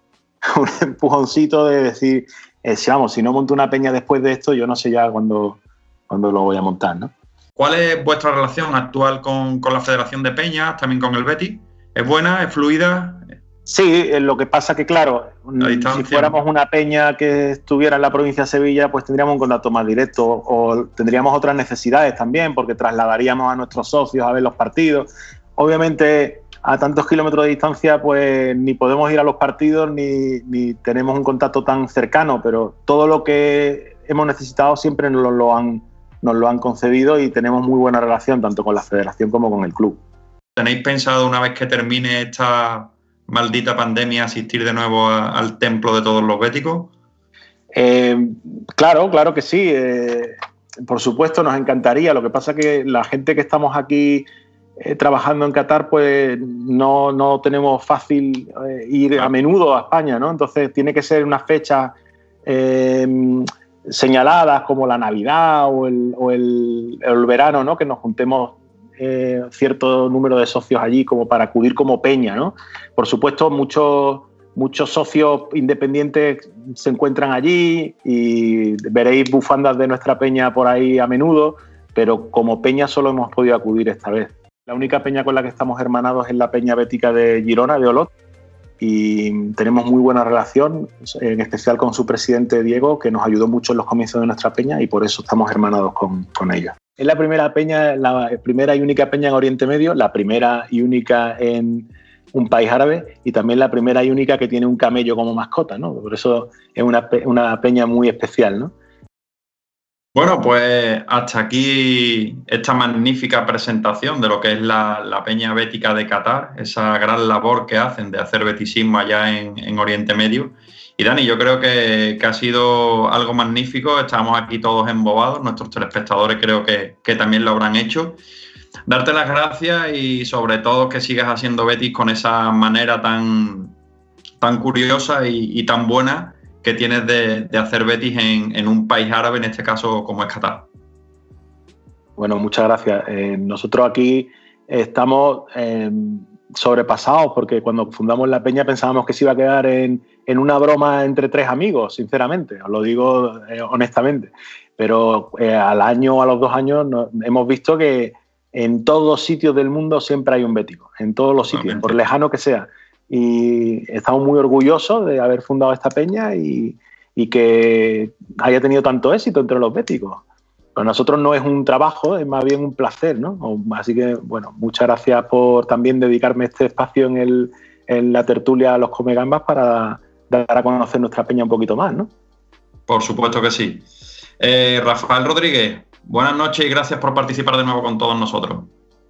[LAUGHS] un empujoncito de decir, eh, si vamos, si no monto una peña después de esto, yo no sé ya cuándo, cuándo lo voy a montar, ¿no? ¿Cuál es vuestra relación actual con, con la Federación de Peñas, también con el Betis? ¿Es buena? ¿Es fluida? Sí, eh, lo que pasa que, claro, La mm, si fuéramos una peña que estuviera en la provincia de Sevilla, pues tendríamos un contacto más directo o tendríamos otras necesidades también, porque trasladaríamos a nuestros socios a ver los partidos. Obviamente, a tantos kilómetros de distancia, pues ni podemos ir a los partidos ni, ni tenemos un contacto tan cercano, pero todo lo que hemos necesitado siempre nos lo, han, nos lo han concedido y tenemos muy buena relación tanto con la federación como con el club. ¿Tenéis pensado una vez que termine esta maldita pandemia asistir de nuevo a- al templo de todos los béticos? Eh, claro, claro que sí. eh, por supuesto, nos encantaría. Lo que pasa es que la gente que estamos aquí eh, trabajando en Qatar, pues no, no tenemos fácil ir a menudo a España, ¿no? Entonces tiene que ser unas fechas eh, señaladas como la Navidad o el, verano, ¿no? Que nos juntemos eh, cierto número de socios allí como para acudir como peña, ¿no? Por supuesto, muchos muchos socios independientes se encuentran allí y veréis bufandas de nuestra peña por ahí a menudo, pero como peña solo hemos podido acudir esta vez. La única peña con la que estamos hermanados es la peña bética de Girona, de Olot, y tenemos muy buena relación, en especial con su presidente Diego, que nos ayudó mucho en los comienzos de nuestra peña y por eso estamos hermanados con, con ella. Es la primera peña, la primera y única peña en Oriente Medio, la primera y única en un país árabe y también la primera y única que tiene un camello como mascota, ¿no? Por eso es una, una peña muy especial, ¿no? Bueno, pues hasta aquí esta magnífica presentación de lo que es la, Peña Bética de Qatar, esa gran labor que hacen de hacer betisismo allá en, Oriente Medio. Y Dani, yo creo que, ha sido algo magnífico, estamos aquí todos embobados, nuestros telespectadores creo que, también lo habrán hecho. Darte las gracias y sobre todo que sigas haciendo Betis con esa manera tan, tan curiosa y tan buena que tienes de, hacer Betis en, un país árabe, en este caso como es Qatar. Bueno, muchas gracias. Eh, nosotros aquí estamos eh, sobrepasados porque cuando fundamos la peña pensábamos que se iba a quedar en, una broma entre tres amigos, sinceramente, os lo digo eh, honestamente. Pero al año o a los dos años hemos visto que en todos los sitios del mundo siempre hay un bético, en todos los sitios, por lejano que sea y estamos muy orgullosos de haber fundado esta peña y, que haya tenido tanto éxito entre los béticos. Para nosotros no es un trabajo, es más bien un placer, ¿no? Así que, bueno, muchas gracias por también dedicarme este espacio en, en la tertulia a los Comegambas para dar a conocer nuestra peña un poquito más, ¿no? Por supuesto que sí. Eh, Rafael Rodríguez, buenas noches y gracias por participar de nuevo con todos nosotros.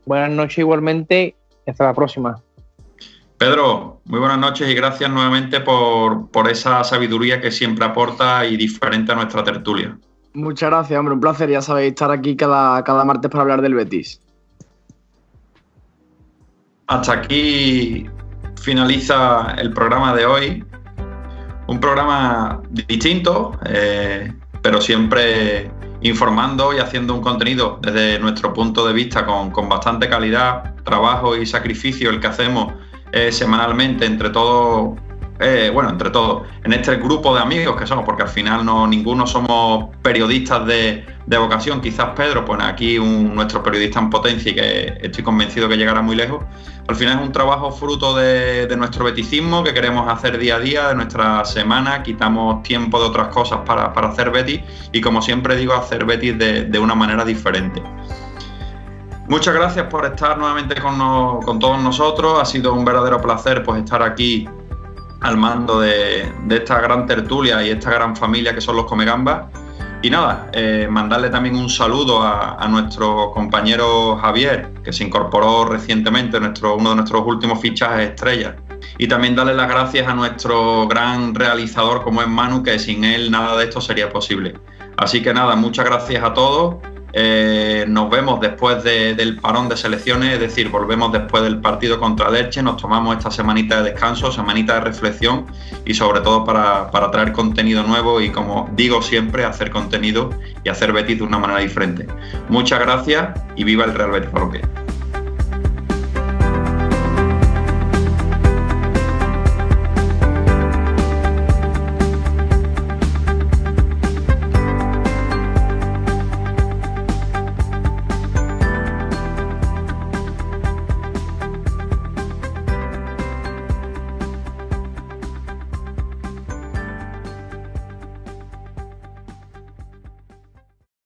Buenas noches igualmente y hasta la próxima. Pedro, muy buenas noches y gracias nuevamente por, esa sabiduría que siempre aporta y diferente a nuestra tertulia. Muchas gracias, hombre, un placer, ya sabéis, estar aquí cada, cada martes para hablar del Betis. Hasta aquí finaliza el programa de hoy. Un programa distinto, eh, pero siempre informando y haciendo un contenido desde nuestro punto de vista con, con bastante calidad, trabajo y sacrificio el que hacemos eh, semanalmente entre todos, eh, bueno, entre todos, en este grupo de amigos que somos, porque al final no ninguno somos periodistas de, vocación, quizás Pedro, pues aquí un, nuestro periodista en potencia y que estoy convencido que llegará muy lejos. Al final es un trabajo fruto de, nuestro beticismo que queremos hacer día a día, de nuestra semana, quitamos tiempo de otras cosas para, hacer Betis y como siempre digo, hacer Betis de una manera diferente. Muchas gracias por estar nuevamente con, todos nosotros. Ha sido un verdadero placer pues, estar aquí al mando de, esta gran tertulia y esta gran familia que son los Comegambas. Y nada, eh, mandarle también un saludo a, nuestro compañero Javier, que se incorporó recientemente, nuestro, uno de nuestros últimos fichajes estrellas. Y también darle las gracias a nuestro gran realizador como es Manu, que sin él nada de esto sería posible. Así que nada, muchas gracias a todos eh, nos vemos después del parón de selecciones, es decir, volvemos después del partido contra Leche, nos tomamos esta semanita de descanso, semanita de reflexión y sobre todo para, traer contenido nuevo y como digo siempre, hacer contenido y hacer Betis de una manera diferente. Muchas gracias y viva el Real Betis Balompié.